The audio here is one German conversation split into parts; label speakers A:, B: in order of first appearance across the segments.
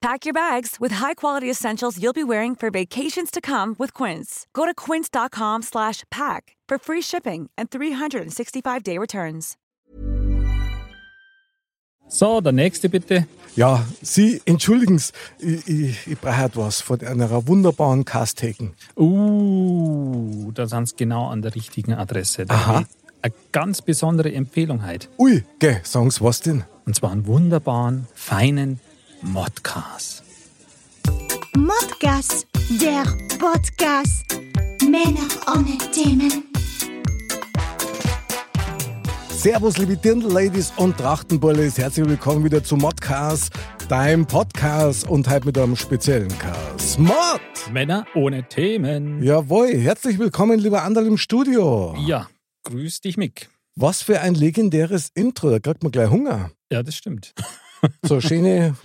A: Pack your bags with high-quality essentials you'll be wearing for vacations to come with Quince. Go to quince.com slash pack for free shipping and 365-day returns.
B: So, der nächste bitte.
C: Ja, Sie, entschuldigen Sie, ich, ich, ich brauche etwas von einer wunderbaren Casthaken.
B: Uh, da sind Sie genau an der richtigen Adresse. Da
C: Aha.
B: habe Eine ganz besondere Empfehlung heute.
C: Ui, geh, sagen Sie was denn?
B: Und zwar einen wunderbaren, feinen Modcast.
D: Modcast, der Podcast. Männer ohne Themen.
C: Servus, liebe Dirndl-Ladies und Trachtenbullis. Herzlich willkommen wieder zu Modcast, deinem Podcast und heute mit einem speziellen Cast. Mod!
B: Männer ohne Themen.
C: Jawohl, herzlich willkommen, lieber Anderl im Studio.
B: Ja, grüß dich, Mick.
C: Was für ein legendäres Intro, da kriegt man gleich Hunger.
B: Ja, das stimmt.
C: So schöne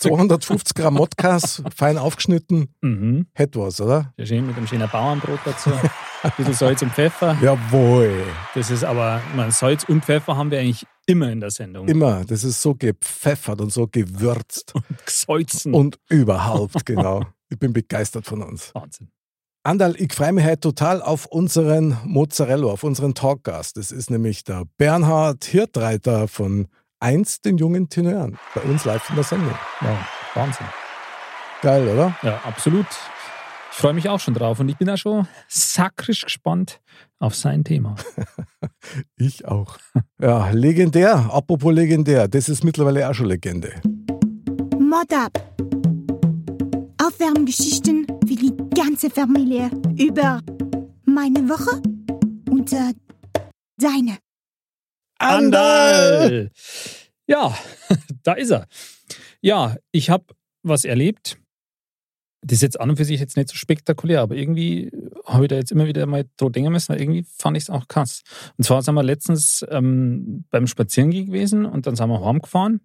C: 250 Gramm Modcast, fein aufgeschnitten.
B: Mhm.
C: Hätte was, oder?
B: Ja, schön mit einem schönen Bauernbrot dazu. Ein bisschen Salz und Pfeffer.
C: Jawohl.
B: Das ist aber, man, Salz und Pfeffer haben wir eigentlich immer in der Sendung.
C: Immer, das ist so gepfeffert und so gewürzt.
B: Gesalzen.
C: Und überhaupt, genau. Ich bin begeistert von uns.
B: Wahnsinn.
C: Andal, ich freue mich heute total auf unseren Mozzarella, auf unseren Talkgast. Das ist nämlich der Bernhard Hirtreiter von Einst den jungen Tenören. Bei uns live in der Sendung.
B: Wow, Wahnsinn.
C: Geil, oder?
B: Ja, absolut. Ich freue mich auch schon drauf und ich bin auch schon sakrisch gespannt auf sein Thema.
C: Ich auch. Ja, legendär. Apropos legendär, das ist mittlerweile auch schon Legende.
D: Mod ab. Aufwärmgeschichten für die ganze Familie über meine Woche und äh, deine.
B: Andal! Ja, da ist er. Ja, ich habe was erlebt. Das ist jetzt an und für sich jetzt nicht so spektakulär, aber irgendwie habe ich da jetzt immer wieder mal dran denken müssen, weil irgendwie fand ich es auch krass. Und zwar sind wir letztens ähm, beim Spazierengehen gewesen und dann sind wir heimgefahren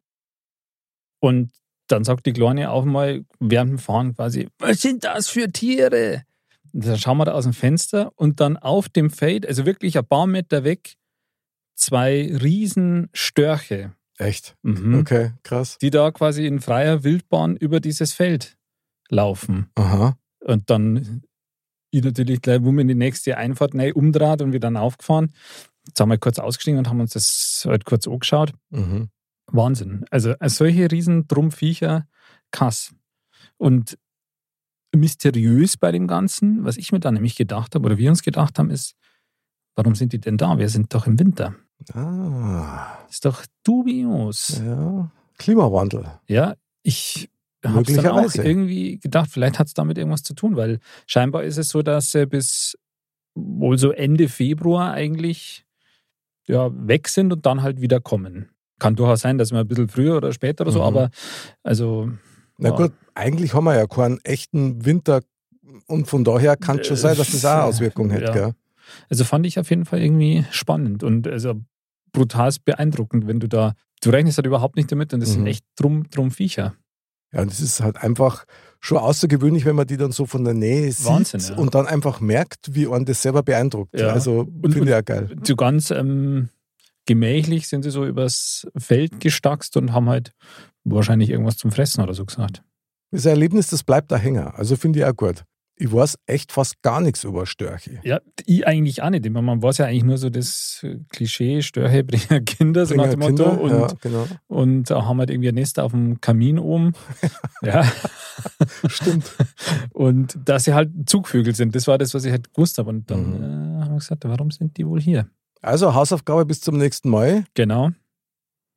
B: und dann sagt die Kleine auch mal während dem Fahren quasi, was sind das für Tiere? Und dann schauen wir da aus dem Fenster und dann auf dem Feld, also wirklich ein paar Meter weg, zwei riesen Störche,
C: Echt?
B: mhm,
C: Okay, krass.
B: die da quasi in freier Wildbahn über dieses Feld laufen.
C: Aha.
B: Und dann ich natürlich gleich, wo in die nächste Einfahrt neu umdraht und wir dann aufgefahren. Jetzt haben wir kurz ausgestiegen und haben uns das halt kurz angeschaut.
C: Mhm.
B: Wahnsinn. Also äh, solche riesen Drumpviecher, krass. Und mysteriös bei dem Ganzen, was ich mir dann nämlich gedacht habe, oder wir uns gedacht haben, ist, warum sind die denn da? Wir sind doch im Winter.
C: Ah,
B: Das ist doch dubios.
C: ja. Klimawandel.
B: Ja, ich habe dann auch irgendwie gedacht, vielleicht hat es damit irgendwas zu tun, weil scheinbar ist es so, dass sie bis wohl so Ende Februar eigentlich ja, weg sind und dann halt wieder kommen. Kann durchaus sein, dass wir ein bisschen früher oder später oder so,
C: Mhm.
B: aber also
C: Na
B: Ja.
C: gut, eigentlich haben wir ja keinen echten Winter und von daher kann es schon sein, dass das auch Auswirkungen hat.
B: Ja.
C: Gell?
B: Also fand ich auf jeden Fall irgendwie spannend und also brutal beeindruckend, wenn du da, du rechnest halt überhaupt nicht damit und das sind
C: Mhm.
B: echt drum, drum Viecher.
C: Ja, und es ist halt einfach schon außergewöhnlich, wenn man die dann so von der Nähe sieht
B: Wahnsinn, ja.
C: und dann einfach merkt, wie einen das selber beeindruckt.
B: Ja.
C: Also finde ich ja geil.
B: So ganz ähm, gemächlich sind sie so übers Feld gestackst und haben halt wahrscheinlich irgendwas zum Fressen oder so gesagt.
C: Das Erlebnis, das bleibt da hängen. Also finde ich auch gut. Ich weiß echt fast gar nichts über Störche.
B: Ja, ich eigentlich auch nicht. Ich meine, Man weiß ja eigentlich nur so das Klischee, Störche bringen Kinder, so nach dem Motto. Und,
C: ja, genau.
B: und da haben halt irgendwie ein Nest auf dem Kamin oben. ja.
C: Stimmt.
B: Und dass sie halt Zugvögel sind, das war das, was ich halt gewusst habe. Und dann
C: Mhm.
B: äh, haben wir gesagt, warum sind die wohl hier?
C: Also Hausaufgabe bis zum nächsten Mal. Ein
B: Genau.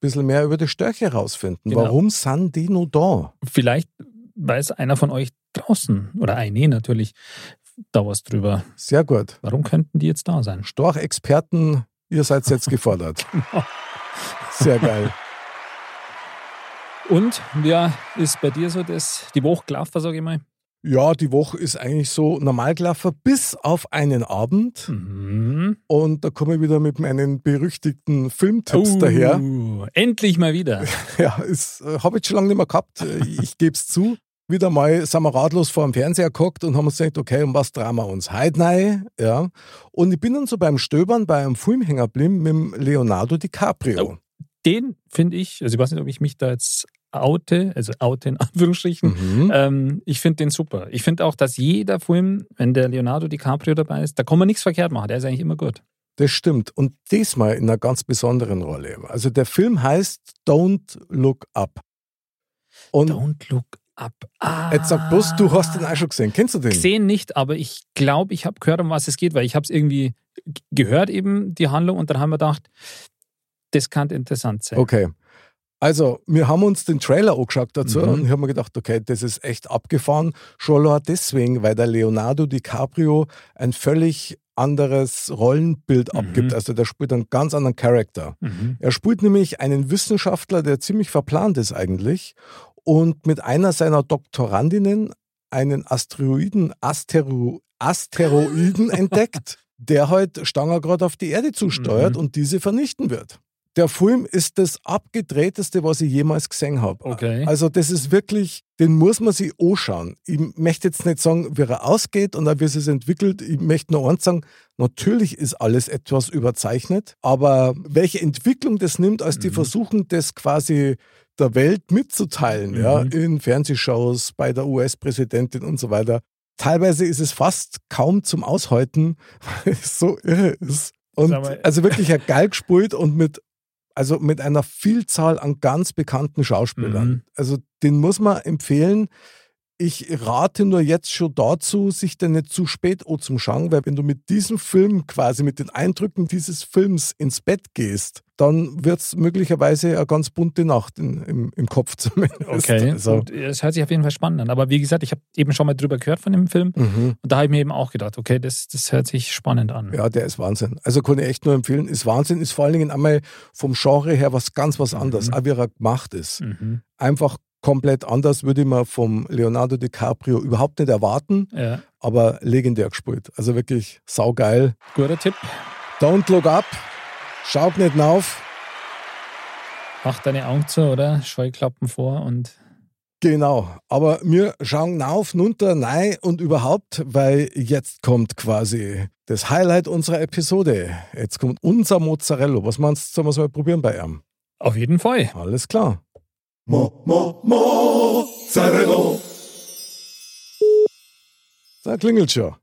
C: bisschen mehr über die Störche rausfinden.
B: Genau.
C: Warum sind die nur da?
B: Vielleicht weiß einer von euch draußen oder eine natürlich da was drüber.
C: Sehr gut.
B: Warum könnten die jetzt da sein?
C: Storchexperten, ihr seid jetzt gefordert. Sehr geil.
B: Und ja, ist bei dir so das, die Woche gelaufen, sage ich mal?
C: Ja, die Woche ist eigentlich so normal gelaufen, bis auf einen Abend.
B: Mhm.
C: Und da komme ich wieder mit meinen berüchtigten Filmtipps daher.
B: Oh, Endlich mal wieder.
C: Ja, äh, habe ich schon lange nicht mehr gehabt. Äh, Ich gebe es zu. Wieder mal sind wir ratlos vor dem Fernseher geguckt und haben uns gedacht, okay, um was drehen wir uns heute rein? Ja. Und ich bin dann so beim Stöbern bei einem Film hängen geblieben mit dem Leonardo DiCaprio.
B: Oh. Den finde ich, also ich weiß nicht, ob ich mich da jetzt oute, also oute in Anführungsstrichen.
C: Mhm.
B: Ähm, ich finde den super. Ich finde auch, dass jeder Film, wenn der Leonardo DiCaprio dabei ist, da kann man nichts verkehrt machen. Der ist eigentlich immer gut.
C: Das stimmt. Und diesmal in einer ganz besonderen Rolle. Also der Film heißt Don't Look Up. Und
B: Don't look up. Ah.
C: jetzt sag bloß, du hast den auch schon gesehen. Kennst du den?
B: gesehen nicht, aber ich glaube, ich habe gehört, um was es geht, weil ich habe es irgendwie gehört, eben die Handlung, und dann haben wir gedacht, das kann interessant sein.
C: Okay. Also, wir haben uns den Trailer angeschaut dazu
B: Mhm.
C: und ich habe mir gedacht, okay, das ist echt abgefahren. Schon deswegen, weil der Leonardo DiCaprio ein völlig anderes Rollenbild
B: Mhm.
C: abgibt. Also, der spielt einen ganz anderen Charakter.
B: Mhm.
C: Er spielt nämlich einen Wissenschaftler, der ziemlich verplant ist eigentlich und mit einer seiner Doktorandinnen einen Asteroiden, Astero, Asteroiden entdeckt, der halt Stanger gerade auf die Erde zusteuert
B: Mhm.
C: und diese vernichten wird. Der Film ist das abgedrehteste, was ich jemals gesehen habe.
B: Okay.
C: Also das ist wirklich, den muss man sich anschauen. Ich möchte jetzt nicht sagen, wie er ausgeht und wie es sich entwickelt. Ich möchte nur eins sagen, natürlich ist alles etwas überzeichnet, aber welche Entwicklung das nimmt, als die
B: Mhm.
C: versuchen, das quasi der Welt mitzuteilen, ja,
B: Mhm.
C: in Fernsehshows, bei der US-Präsidentin und so weiter. Teilweise ist es fast kaum zum Aushalten, weil es so irre ist. Und also wirklich ja geil gespielt und mit also mit einer Vielzahl an ganz bekannten Schauspielern.
B: Mhm.
C: Also den muss man empfehlen. Ich rate nur jetzt schon dazu, sich den nicht zu spät anzuschauen, weil wenn du mit diesem Film quasi, mit den Eindrücken dieses Films ins Bett gehst, dann wird es möglicherweise eine ganz bunte Nacht in, im, im Kopf zumindest.
B: Okay,
C: Also,
B: gut. Es hört sich auf jeden Fall spannend an. Aber wie gesagt, ich habe eben schon mal drüber gehört von dem Film
C: mhm.
B: und da habe ich mir eben auch gedacht, okay, das, das hört sich spannend an.
C: Ja, der ist Wahnsinn. Also kann ich echt nur empfehlen. Ist Wahnsinn, ist vor allen Dingen einmal vom Genre her was ganz was anderes,
B: Mhm.
C: auch wie er gemacht ist.
B: Mhm.
C: Einfach komplett anders würde ich mir vom Leonardo DiCaprio überhaupt nicht erwarten,
B: Ja,
C: aber legendär gespielt. Also wirklich saugeil.
B: guter Tipp.
C: Don't look up, schaut nicht auf.
B: Mach deine Augen zu, oder? Scheuklappen vor und
C: Genau, aber wir schauen auf, runter, nein und überhaupt, weil jetzt kommt quasi das Highlight unserer Episode. Jetzt kommt unser Mozzarella. Was meinst du, sollen wir es mal probieren bei ihm?
B: auf jeden Fall.
C: Alles klar. Mo, mo, Mozzarella. Da klingelt schon.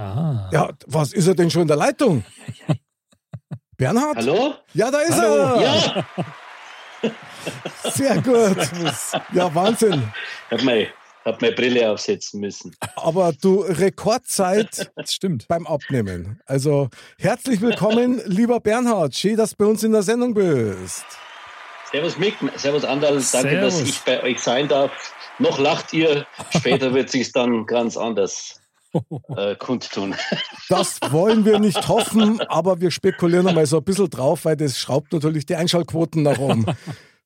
B: Ah.
C: Ja, was ist er denn schon in der Leitung? Bernhard?
E: Hallo?
C: Ja, da ist
B: Hallo.
C: er.
E: Ja,
C: Sehr gut. Ja, Wahnsinn.
E: hab meine, hab meine Brille aufsetzen müssen.
C: Aber du, Rekordzeit
B: Das stimmt.
C: beim Abnehmen. Also herzlich willkommen, lieber Bernhard. Schön, dass du bei uns in der Sendung bist.
E: Servus Mick, Servus Andal, danke,
B: Servus.
E: dass ich bei euch sein darf. Noch lacht ihr, später wird sich dann ganz anders äh, kundtun.
C: Das wollen wir nicht hoffen, aber wir spekulieren einmal so ein bisschen drauf, weil das schraubt natürlich die Einschaltquoten nach oben.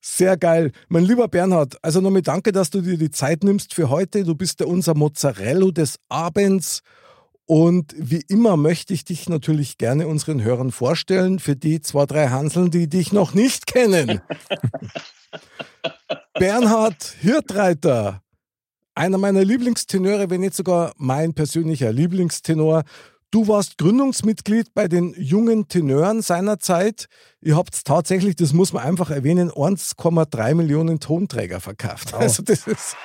C: Sehr geil. Mein lieber Bernhard, also nochmal danke, dass du dir die Zeit nimmst für heute. Du bist ja unser Mozzarella des Abends. Und wie immer möchte ich dich natürlich gerne unseren Hörern vorstellen, für die zwei, drei Hanseln, die dich noch nicht kennen. Bernhard Hirtreiter, einer meiner Lieblingstenöre, wenn nicht sogar mein persönlicher Lieblingstenor. Du warst Gründungsmitglied bei den jungen Tenören seiner Zeit. Ihr habt tatsächlich, das muss man einfach erwähnen, 1,3 Millionen Tonträger verkauft.
B: Wow.
C: Also das ist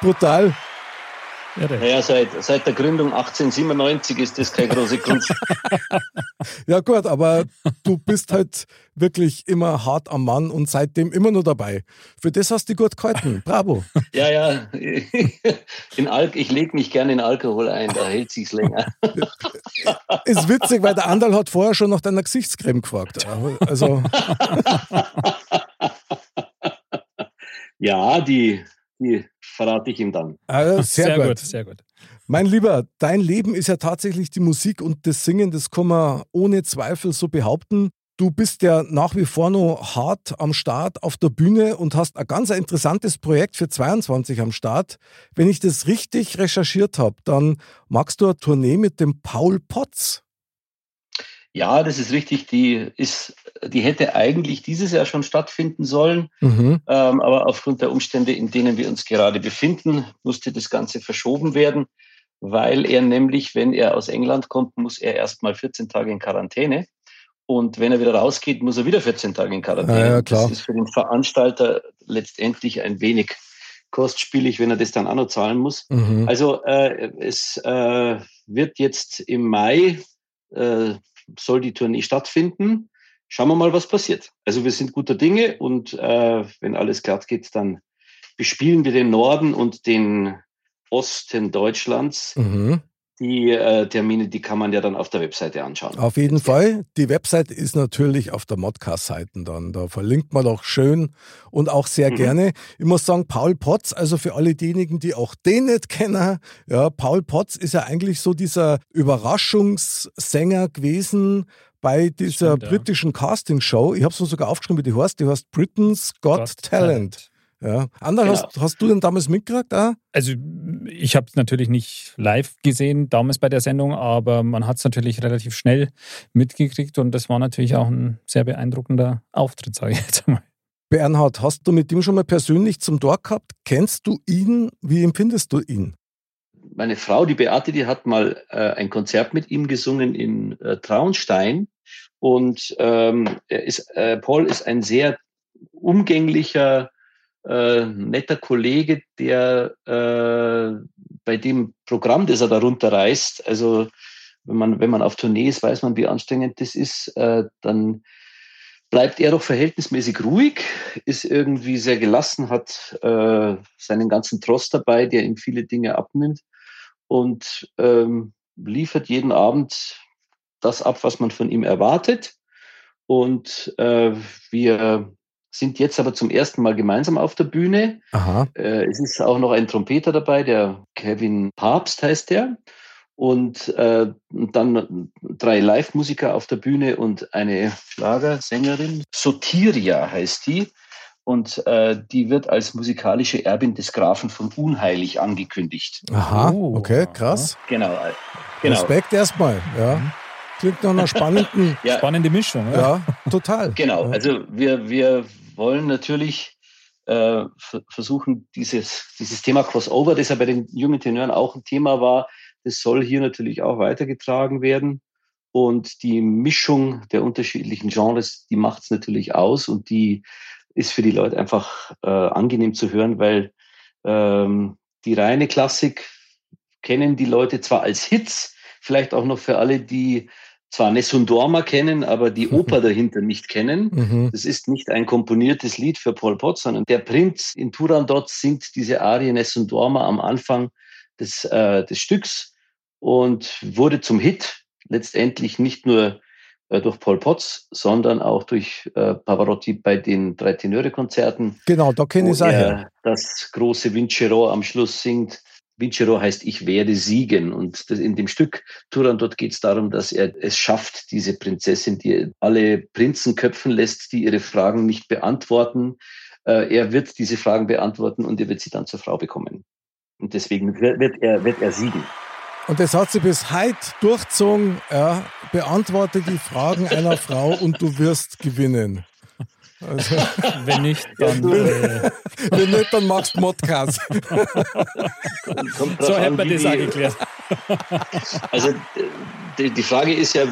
C: brutal.
B: Irre.
E: Naja, seit, seit der Gründung 1897 ist das keine große Kunst.
C: Ja gut, aber du bist halt wirklich immer hart am Mann und seitdem immer nur dabei. Für das hast du gut gehalten. Bravo.
E: Ja, ja. In Al ich lege mich gerne in Alkohol ein, da hält sich's länger.
C: Ist witzig, weil der Andal hat vorher schon nach deiner Gesichtscreme gefragt. Also
E: Ja, die, die verrate ich ihm dann.
C: äh, sehr, gut.
B: sehr gut.
C: Mein Lieber, dein Leben ist ja tatsächlich die Musik und das Singen, das kann man ohne Zweifel so behaupten. Du bist ja nach wie vor noch hart am Start auf der Bühne und hast ein ganz interessantes Projekt für 22 am Start. Wenn ich das richtig recherchiert habe, dann magst du eine Tournee mit dem Paul Potts.
E: Ja, das ist richtig. Die ist, die hätte eigentlich dieses Jahr schon stattfinden sollen, mhm. ähm, aber aufgrund der Umstände, in denen wir uns gerade befinden, musste das Ganze verschoben werden, weil er nämlich, wenn er aus England kommt, muss er erst mal 14 Tage in Quarantäne. Und wenn er wieder rausgeht, muss er wieder 14 Tage in Quarantäne. Ja, ja, das ist für den Veranstalter letztendlich ein wenig kostspielig, wenn er das dann auch noch zahlen muss. Mhm. Also äh, es äh, wird jetzt im Mai, äh, soll die Tournee stattfinden. Schauen wir mal, was passiert. Also wir sind guter Dinge und äh, wenn alles glatt geht, dann bespielen wir den Norden und den Osten Deutschlands. Mhm. Die äh, Termine, die kann man ja dann auf der Webseite anschauen.
C: Auf jeden Fall. Die Webseite ist natürlich auf der Modcast-Seite dann. Da verlinkt man auch schön und auch sehr mhm. gerne. Ich muss sagen, Paul Potts, also für alle diejenigen, die auch den nicht kennen, ja, Paul Potts ist ja eigentlich so dieser Überraschungssänger gewesen, bei dieser Stimmt, britischen ja. Casting-Show. Ich habe es sogar aufgeschrieben, wie die heißt. Die heißt Britain's Got, Got Talent. Talent. Ja. Ander, genau. hast, hast du denn damals mitgekriegt? Ah?
B: Also ich habe es natürlich nicht live gesehen damals bei der Sendung, aber man hat es natürlich relativ schnell mitgekriegt und das war natürlich auch ein sehr beeindruckender Auftritt, sage ich jetzt mal.
C: Bernhard, hast du mit ihm schon mal persönlich zum Tor gehabt? Kennst du ihn? Wie empfindest du ihn?
E: Meine Frau, die Beate, die hat mal äh, ein Konzert mit ihm gesungen in äh, Traunstein. Und ähm, er ist, äh, Paul ist ein sehr umgänglicher, äh, netter Kollege, der äh, bei dem Programm, das er darunter reißt, also wenn man, wenn man auf Tournee ist, weiß man, wie anstrengend das ist, äh, dann bleibt er doch verhältnismäßig ruhig, ist irgendwie sehr gelassen, hat äh, seinen ganzen Trost dabei, der ihm viele Dinge abnimmt und ähm, liefert jeden Abend das ab, was man von ihm erwartet. Und äh, wir sind jetzt aber zum ersten Mal gemeinsam auf der Bühne. Aha. Äh, es ist auch noch ein Trompeter dabei, der Kevin Papst heißt der. Und äh, dann drei Live-Musiker auf der Bühne und eine Schlagersängerin. Sotiria heißt die. Und äh, die wird als musikalische Erbin des Grafen von Unheilig angekündigt.
C: Aha, oh. okay, krass.
E: Genau.
C: Äh, genau. Respekt erstmal, ja. Klingt nach einer spannenden,
B: ja. spannende Mischung.
C: Ja, ja total.
E: Genau, also wir, wir wollen natürlich äh, versuchen, dieses, dieses Thema Crossover, das ja bei den jungen Tenören auch ein Thema war, das soll hier natürlich auch weitergetragen werden. Und die Mischung der unterschiedlichen Genres, die macht es natürlich aus und die ist für die Leute einfach äh, angenehm zu hören, weil ähm, die reine Klassik kennen die Leute zwar als Hits, vielleicht auch noch für alle, die zwar Nessun Dorma kennen, aber die Oper dahinter nicht kennen. Mhm. Das ist nicht ein komponiertes Lied für Paul Potts, sondern der Prinz in Turandot singt diese Arie Nessun Dorma am Anfang des, äh, des Stücks und wurde zum Hit, letztendlich nicht nur äh, durch Paul Potts, sondern auch durch äh, Pavarotti bei den drei Tenöre-Konzerten.
C: Genau, da kenne ich es auch.
E: Das große Vincero am Schluss singt. Vincero heißt Ich werde siegen. Und in dem Stück Turandot geht es darum, dass er es schafft, diese Prinzessin, die alle Prinzen köpfen lässt, die ihre Fragen nicht beantworten. Äh, er wird diese Fragen beantworten und er wird sie dann zur Frau bekommen. Und deswegen wird er, wird er siegen.
C: Und das hat sie bis heute durchzogen. Ja, beantworte die Fragen einer Frau und du wirst gewinnen.
B: Also, wenn nicht, dann.
C: Äh, wenn nicht, dann machst du Modcast.
B: so hätte man das auch geklärt.
E: Also, die, die Frage ist ja,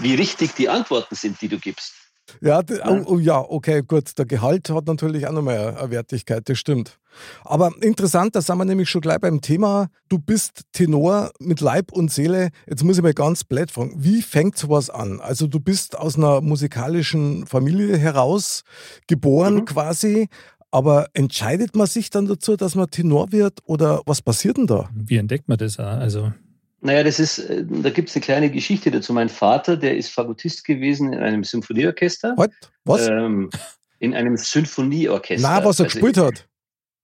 E: wie richtig die Antworten sind, die du gibst.
C: Ja, oh, oh, ja, okay, gut. Der Gehalt hat natürlich auch nochmal eine Wertigkeit, das stimmt. Aber interessant, da sind wir nämlich schon gleich beim Thema. Du bist Tenor mit Leib und Seele. Jetzt muss ich mal ganz blöd fragen, wie fängt sowas an? Also du bist aus einer musikalischen Familie heraus geboren mhm. quasi, aber entscheidet man sich dann dazu, dass man Tenor wird oder was passiert denn da?
B: Wie entdeckt man das? Also
E: naja, das ist, äh, da gibt es eine kleine Geschichte dazu. Mein Vater, der ist Fagottist gewesen in einem Symphonieorchester.
C: What? Was?
E: Ähm, in einem Symphonieorchester.
C: Na, was er also gespielt hat?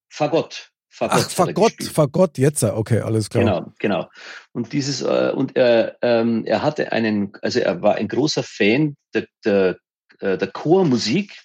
E: Fagott.
C: Fagott Ach, Fagott, Fagott, jetzt, okay, alles klar.
E: Genau, genau. Und dieses, äh, und er, ähm, er hatte einen, also er war ein großer Fan der, der äh, der Chormusik.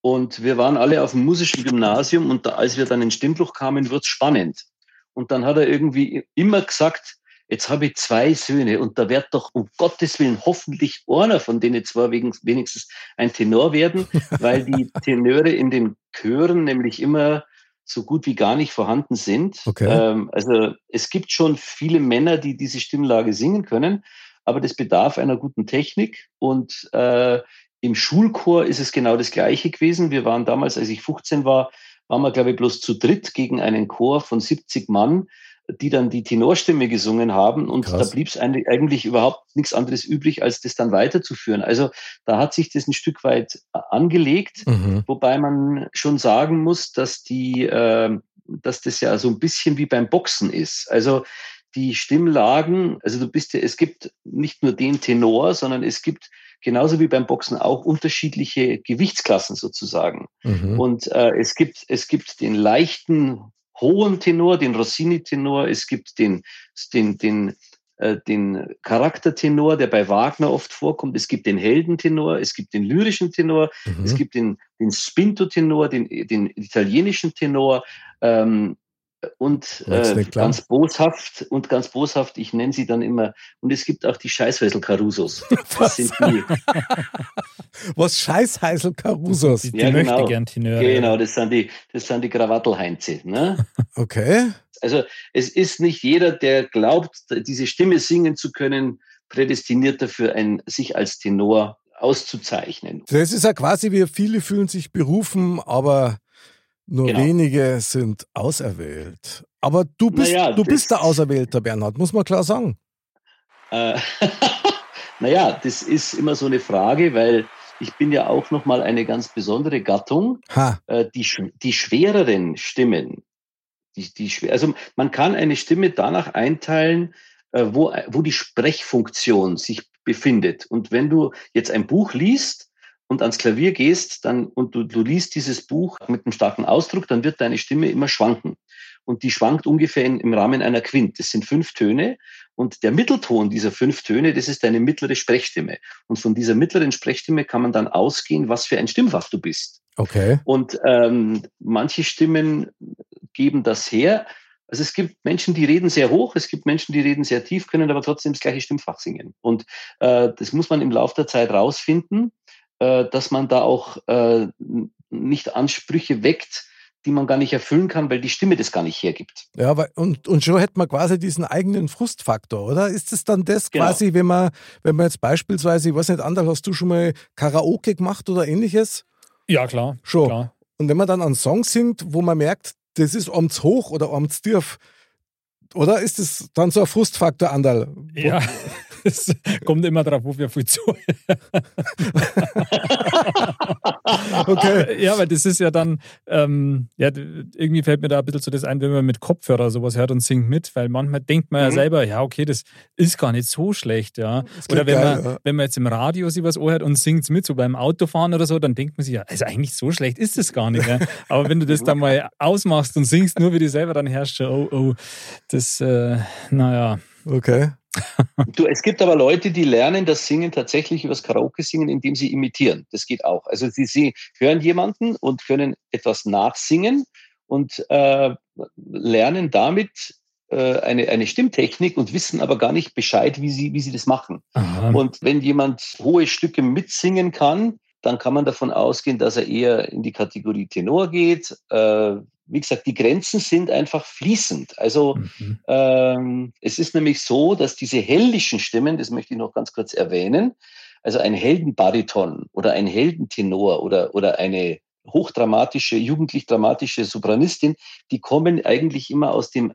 E: Und wir waren alle auf dem musischen Gymnasium und da, als wir dann in Stimmbruch kamen, wird's spannend. Und dann hat er irgendwie immer gesagt, jetzt habe ich zwei Söhne und da wird doch um Gottes Willen hoffentlich einer von denen zwar wenigstens ein Tenor werden, weil die Tenöre in den Chören nämlich immer so gut wie gar nicht vorhanden sind.
C: Okay.
E: Ähm, also es gibt schon viele Männer, die diese Stimmlage singen können, aber das bedarf einer guten Technik und äh, im Schulchor ist es genau das Gleiche gewesen. Wir waren damals, als ich 15 war, waren wir, glaube ich, bloß zu dritt gegen einen Chor von 70 Mann, die dann die Tenorstimme gesungen haben. Und Krass. da blieb es eigentlich überhaupt nichts anderes übrig, als das dann weiterzuführen. Also da hat sich das ein Stück weit äh, angelegt, mhm. wobei man schon sagen muss, dass die, äh, dass das ja so ein bisschen wie beim Boxen ist. Also die Stimmlagen, also du bist ja, es gibt nicht nur den Tenor, sondern es gibt genauso wie beim Boxen auch unterschiedliche Gewichtsklassen sozusagen. Mhm. Und äh, es gibt es gibt den leichten hohen Tenor, den Rossini-Tenor, es gibt den den den äh, den Charaktertenor, der bei Wagner oft vorkommt. Es gibt den Heldentenor, es gibt den lyrischen Tenor, mhm. es gibt den, den Spinto-Tenor, den, den italienischen Tenor. Ähm, und äh, ganz boshaft und ganz boshaft, ich nenne sie dann immer, und es gibt auch die Scheißhäusel-Carusos.
C: Das sind die. Was Scheißhäusel-Carusos?
B: Die, die ja, möchte genau, gern Tenöre.
E: Genau, das sind die, das sind die Krawattelheinze. Ne?
C: Okay.
E: Also es ist nicht jeder, der glaubt, diese Stimme singen zu können, prädestiniert dafür, ein, sich als Tenor auszuzeichnen.
C: Das ist ja quasi, wie viele fühlen sich berufen, aber nur genau. wenige sind auserwählt. Aber du bist, naja, du bist der Auserwählte, Bernhard, muss man klar sagen.
E: Äh, naja, das ist immer so eine Frage, weil ich bin ja auch nochmal eine ganz besondere Gattung. Äh, die, die schwereren Stimmen, die, die schwer, also man kann eine Stimme danach einteilen, äh, wo, wo die Sprechfunktion sich befindet. Und wenn du jetzt ein Buch liest, und ans Klavier gehst dann, und du, du liest dieses Buch mit einem starken Ausdruck, dann wird deine Stimme immer schwanken. Und die schwankt ungefähr in, im Rahmen einer Quint. Das sind fünf Töne. Und der Mittelton dieser fünf Töne, das ist deine mittlere Sprechstimme. Und von dieser mittleren Sprechstimme kann man dann ausgehen, was für ein Stimmfach du bist.
C: Okay.
E: Und ähm, manche Stimmen geben das her. Also es gibt Menschen, die reden sehr hoch, es gibt Menschen, die reden sehr tief, können aber trotzdem das gleiche Stimmfach singen. Und äh, das muss man im Laufe der Zeit rausfinden. Äh, dass man da auch äh, nicht Ansprüche weckt, die man gar nicht erfüllen kann, weil die Stimme das gar nicht hergibt.
C: Ja, und, und schon hätte man quasi diesen eigenen Frustfaktor, oder? Ist es dann das genau. quasi, wenn man, wenn man jetzt beispielsweise, ich weiß nicht, Anderl, hast du schon mal Karaoke gemacht oder ähnliches?
B: Ja, klar.
C: Schon.
B: Klar.
C: Und wenn man dann einen Song singt, wo man merkt, das ist amts hoch oder amts tief, oder ist es dann so ein Frustfaktor, Andal?
B: Ja, es kommt immer darauf, wo wir viel zu. okay. Ja, weil das ist ja dann, ähm, ja, irgendwie fällt mir da ein bisschen so das ein, wenn man mit Kopfhörer sowas hört und singt mit, weil manchmal denkt man ja mhm. selber, ja, okay, das ist gar nicht so schlecht, ja. Oder wenn, geil, man, ja. wenn man jetzt im Radio sich was hört und singt mit, so beim Autofahren oder so, dann denkt man sich ja, also eigentlich so schlecht ist das gar nicht. Ja. Aber wenn du das dann mal ausmachst und singst, nur wie du selber dann herrschst, oh, oh, das, äh, naja.
C: Okay.
E: du, es gibt aber Leute, die lernen das Singen tatsächlich übers Karaoke singen, indem sie imitieren. Das geht auch. Also sie, sie hören jemanden und können etwas nachsingen und äh, lernen damit äh, eine, eine Stimmtechnik und wissen aber gar nicht Bescheid, wie sie, wie sie das machen. Aha. Und wenn jemand hohe Stücke mitsingen kann, dann kann man davon ausgehen, dass er eher in die Kategorie Tenor geht. Äh, wie gesagt, die Grenzen sind einfach fließend. Also mhm. ähm, es ist nämlich so, dass diese heldischen Stimmen, das möchte ich noch ganz kurz erwähnen, also ein Heldenbariton oder ein Heldentenor oder, oder eine hochdramatische, jugendlich dramatische Sopranistin, die kommen eigentlich immer aus dem,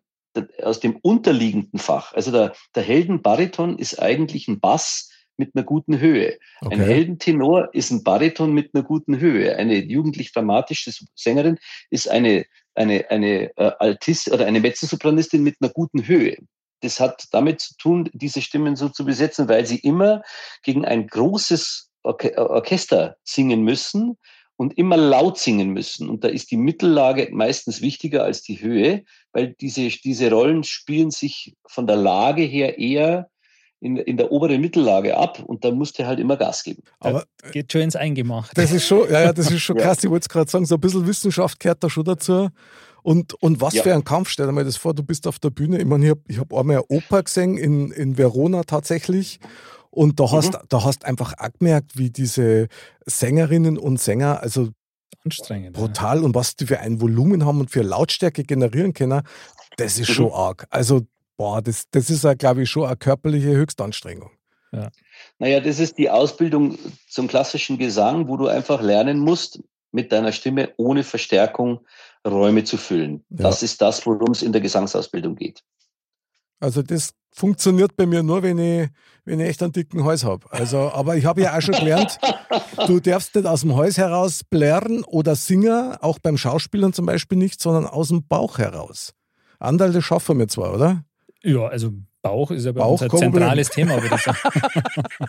E: aus dem unterliegenden Fach. Also der, der Heldenbariton ist eigentlich ein Bass, mit einer guten Höhe. Okay. Ein Heldentenor ist ein Bariton mit einer guten Höhe. Eine jugendlich dramatische Sängerin ist eine, eine, eine äh, Altist oder eine Mezzosopranistin mit einer guten Höhe. Das hat damit zu tun, diese Stimmen so zu besetzen, weil sie immer gegen ein großes Orche Orchester singen müssen und immer laut singen müssen. Und da ist die Mittellage meistens wichtiger als die Höhe, weil diese, diese Rollen spielen sich von der Lage her eher in, in der oberen Mittellage ab und da musst du halt immer Gas geben.
B: Aber das geht schon ins Eingemachte.
C: Das ist schon, ja, ja, das ist schon krass. Ich wollte es gerade sagen, so ein bisschen Wissenschaft gehört da schon dazu. Und, und was ja. für ein Kampf, stell dir mal das vor, du bist auf der Bühne. Ich meine, ich habe ich hab einmal eine Oper gesehen in, in Verona tatsächlich. Und da mhm. hast, da hast einfach auch gemerkt, wie diese Sängerinnen und Sänger, also
B: anstrengend.
C: Brutal. Ja. Und was die für ein Volumen haben und für Lautstärke generieren können, das ist mhm. schon arg. Also, boah, das, das ist, glaube ich, schon eine körperliche Höchstanstrengung.
E: Ja. Naja, das ist die Ausbildung zum klassischen Gesang, wo du einfach lernen musst, mit deiner Stimme ohne Verstärkung Räume zu füllen. Ja. Das ist das, worum es in der Gesangsausbildung geht.
C: Also das funktioniert bei mir nur, wenn ich, wenn ich echt einen dicken Hals habe. Also, aber ich habe ja auch schon gelernt, du darfst nicht aus dem Hals heraus blären oder singen, auch beim Schauspielern zum Beispiel nicht, sondern aus dem Bauch heraus. Anderl, das schaffen wir zwar, oder?
B: Ja, also Bauch ist ja bei Bauch uns ein zentrales Thema, würde ich sagen.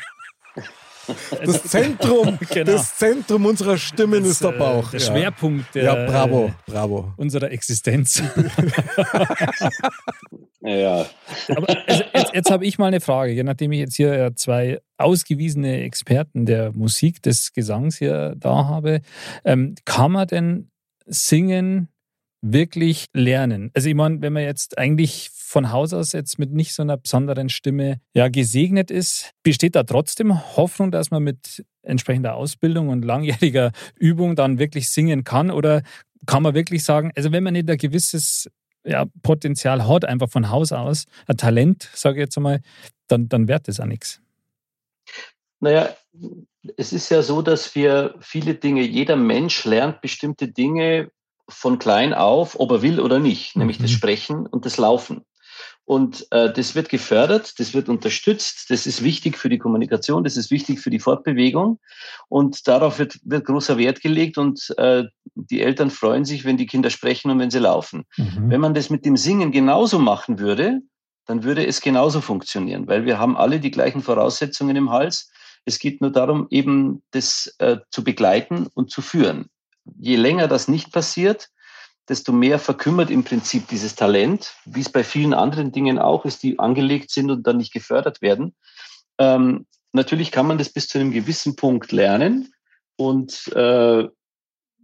C: Das Zentrum, genau. das Zentrum unserer Stimmen das, ist der äh, Bauch.
B: Der ja. Schwerpunkt der,
C: ja, bravo, bravo.
B: unserer Existenz.
E: ja.
B: Aber also jetzt, jetzt habe ich mal eine Frage, nachdem ich jetzt hier zwei ausgewiesene Experten der Musik, des Gesangs hier da habe. Ähm, kann man denn singen wirklich lernen? Also ich meine, wenn man jetzt eigentlich von Haus aus jetzt mit nicht so einer besonderen Stimme ja gesegnet ist, besteht da trotzdem Hoffnung, dass man mit entsprechender Ausbildung und langjähriger Übung dann wirklich singen kann? Oder kann man wirklich sagen, also wenn man nicht ein gewisses ja, Potenzial hat, einfach von Haus aus, ein Talent, sage ich jetzt einmal, dann, dann währt das auch nichts.
E: Naja, es ist ja so, dass wir viele Dinge, jeder Mensch lernt bestimmte Dinge von klein auf, ob er will oder nicht, nämlich mhm. das Sprechen und das Laufen. Und äh, das wird gefördert, das wird unterstützt, das ist wichtig für die Kommunikation, das ist wichtig für die Fortbewegung. Und darauf wird, wird großer Wert gelegt und äh, die Eltern freuen sich, wenn die Kinder sprechen und wenn sie laufen. Mhm. Wenn man das mit dem Singen genauso machen würde, dann würde es genauso funktionieren, weil wir haben alle die gleichen Voraussetzungen im Hals. Es geht nur darum, eben das äh, zu begleiten und zu führen. Je länger das nicht passiert, desto mehr verkümmert im Prinzip dieses Talent, wie es bei vielen anderen Dingen auch ist, die angelegt sind und dann nicht gefördert werden. Ähm, natürlich kann man das bis zu einem gewissen Punkt lernen und äh,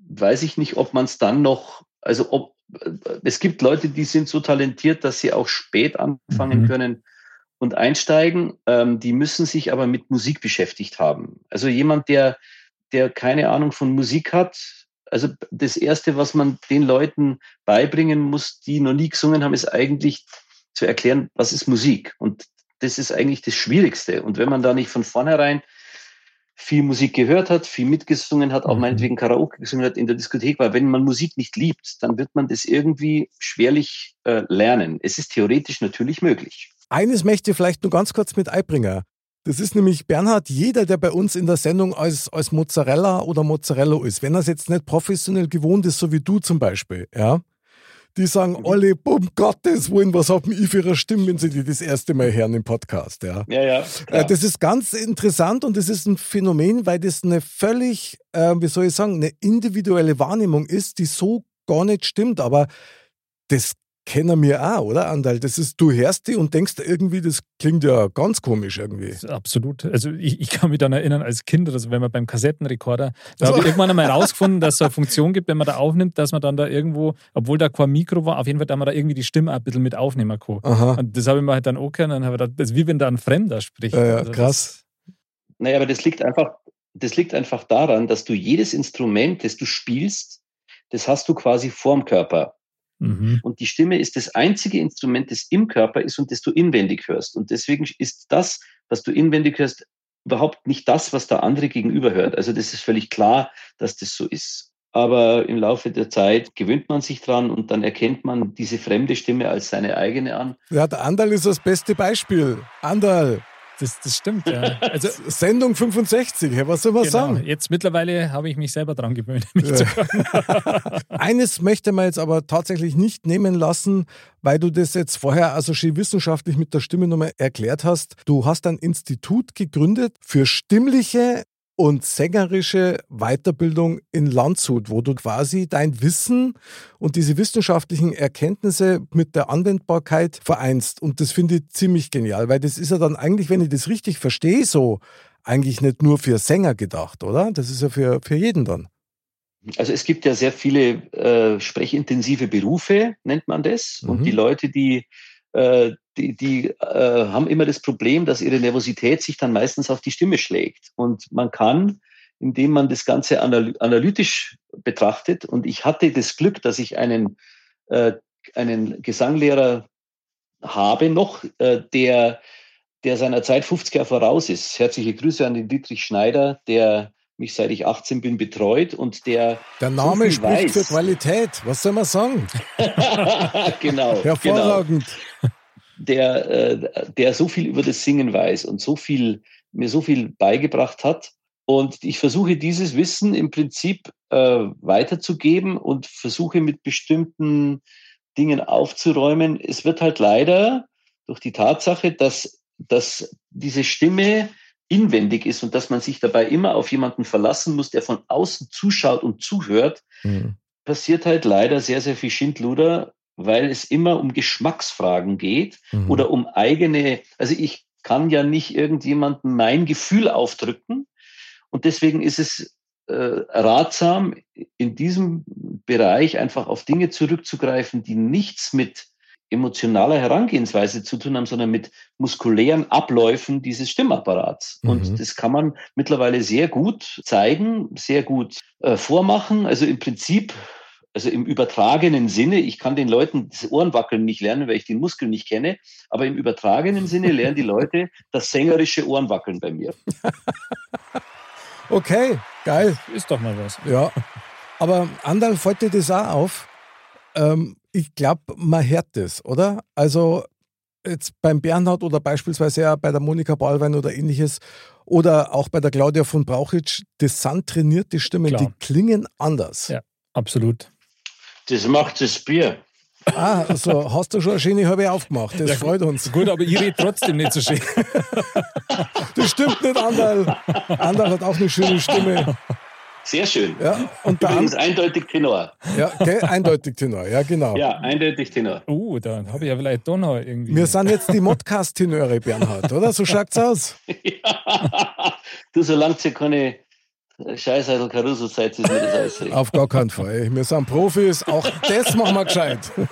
E: weiß ich nicht, ob man es dann noch, also ob äh, es gibt Leute, die sind so talentiert, dass sie auch spät anfangen mhm. können und einsteigen. Ähm, die müssen sich aber mit Musik beschäftigt haben. Also jemand, der, der keine Ahnung von Musik hat, also das Erste, was man den Leuten beibringen muss, die noch nie gesungen haben, ist eigentlich zu erklären, was ist Musik. Und das ist eigentlich das Schwierigste. Und wenn man da nicht von vornherein viel Musik gehört hat, viel mitgesungen hat, auch mhm. meinetwegen Karaoke gesungen hat in der Diskothek, weil wenn man Musik nicht liebt, dann wird man das irgendwie schwerlich äh, lernen. Es ist theoretisch natürlich möglich.
C: Eines möchte ich vielleicht nur ganz kurz mit einbringen. Das ist nämlich Bernhard, jeder, der bei uns in der Sendung als, als Mozzarella oder Mozzarella ist, wenn er es jetzt nicht professionell gewohnt ist, so wie du zum Beispiel, ja, die sagen mhm. alle, um Gottes Willen, was haben ich für ihre Stimme, wenn sie die das erste Mal hören im Podcast, ja.
E: Ja, ja.
C: Äh, das ist ganz interessant und das ist ein Phänomen, weil das eine völlig, äh, wie soll ich sagen, eine individuelle Wahrnehmung ist, die so gar nicht stimmt, aber das kennen wir auch, oder, Andal? Das ist, du hörst die und denkst irgendwie, das klingt ja ganz komisch irgendwie.
B: Absolut. Also ich, ich kann mich dann erinnern, als Kind, also wenn man beim Kassettenrekorder, da habe ich irgendwann einmal rausgefunden, dass es so eine Funktion gibt, wenn man da aufnimmt, dass man dann da irgendwo, obwohl da kein Mikro war, auf jeden Fall, da man da irgendwie die Stimme ein bisschen mit aufnehmen kann. Aha. Und das habe ich mir halt dann auch gehört, dann habe ich gedacht, das ist wie wenn da ein Fremder spricht.
C: Ja, ja, also krass.
E: Das, naja, aber das liegt einfach, das liegt einfach daran, dass du jedes Instrument, das du spielst, das hast du quasi vorm Körper. Mhm. Und die Stimme ist das einzige Instrument, das im Körper ist und das du inwendig hörst. Und deswegen ist das, was du inwendig hörst, überhaupt nicht das, was der andere gegenüber hört. Also das ist völlig klar, dass das so ist. Aber im Laufe der Zeit gewöhnt man sich dran und dann erkennt man diese fremde Stimme als seine eigene an.
C: Ja, der Andal ist das beste Beispiel. Andal,
B: das, das stimmt, ja.
C: Also, Sendung 65, was soll man genau. sagen?
B: Jetzt mittlerweile habe ich mich selber daran gewöhnt, mich ja. zu hören.
C: Eines möchte man jetzt aber tatsächlich nicht nehmen lassen, weil du das jetzt vorher also schön wissenschaftlich mit der Stimme nochmal erklärt hast. Du hast ein Institut gegründet für stimmliche und sängerische Weiterbildung in Landshut, wo du quasi dein Wissen und diese wissenschaftlichen Erkenntnisse mit der Anwendbarkeit vereinst. Und das finde ich ziemlich genial, weil das ist ja dann eigentlich, wenn ich das richtig verstehe, so eigentlich nicht nur für Sänger gedacht, oder? Das ist ja für, für jeden dann.
E: Also es gibt ja sehr viele äh, sprechintensive Berufe, nennt man das. Mhm. Und die Leute, die die, die äh, haben immer das Problem, dass ihre Nervosität sich dann meistens auf die Stimme schlägt. Und man kann, indem man das Ganze analytisch betrachtet, und ich hatte das Glück, dass ich einen, äh, einen Gesanglehrer habe noch, äh, der, der seiner Zeit 50 Jahre voraus ist. Herzliche Grüße an den Dietrich Schneider, der mich seit ich 18 bin betreut und der.
C: Der Name so spricht weiß. für Qualität. Was soll man sagen?
E: genau.
C: Hervorragend.
E: Genau. Der, äh, der so viel über das Singen weiß und so viel, mir so viel beigebracht hat. Und ich versuche dieses Wissen im Prinzip äh, weiterzugeben und versuche mit bestimmten Dingen aufzuräumen. Es wird halt leider durch die Tatsache, dass, dass diese Stimme inwendig ist und dass man sich dabei immer auf jemanden verlassen muss, der von außen zuschaut und zuhört, mhm. passiert halt leider sehr, sehr viel Schindluder, weil es immer um Geschmacksfragen geht mhm. oder um eigene, also ich kann ja nicht irgendjemandem mein Gefühl aufdrücken und deswegen ist es äh, ratsam, in diesem Bereich einfach auf Dinge zurückzugreifen, die nichts mit emotionaler Herangehensweise zu tun haben, sondern mit muskulären Abläufen dieses Stimmapparats. Mhm. Und das kann man mittlerweile sehr gut zeigen, sehr gut äh, vormachen. Also im Prinzip, also im übertragenen Sinne, ich kann den Leuten das Ohrenwackeln nicht lernen, weil ich den Muskel nicht kenne, aber im übertragenen Sinne lernen die Leute das sängerische Ohrenwackeln bei mir.
C: okay, geil.
B: Ist doch mal was.
C: Ja. Aber Andal, fällt dir das auch auf? Ähm, ich glaube, man hört das, oder? Also jetzt beim Bernhard oder beispielsweise ja bei der Monika Ballwein oder ähnliches oder auch bei der Claudia von Brauchitsch, das sind trainierte Stimmen, Klar. die klingen anders.
B: Ja, absolut.
E: Das macht das Bier.
C: Ah, also hast du schon eine schöne halbe aufgemacht. Das ja, freut uns.
B: Gut, aber ich rede trotzdem nicht so schön.
C: das stimmt nicht, Andal. Andal hat auch eine schöne Stimme.
E: Sehr schön.
C: Ja,
E: und Übrigens eindeutig Tenor.
C: Ja, okay, eindeutig Tenor, ja genau.
E: Ja, eindeutig Tenor.
B: Uh, dann habe ich ja vielleicht doch noch irgendwie.
C: Wir sind jetzt die Modcast-Tenöre, Bernhard, oder? So schaut's aus.
E: ja. Du, solange ihr keine Scheißeitel Caruso seid, ist mir das alles
C: Auf gar keinen Fall. Wir sind Profis, auch das machen wir gescheit.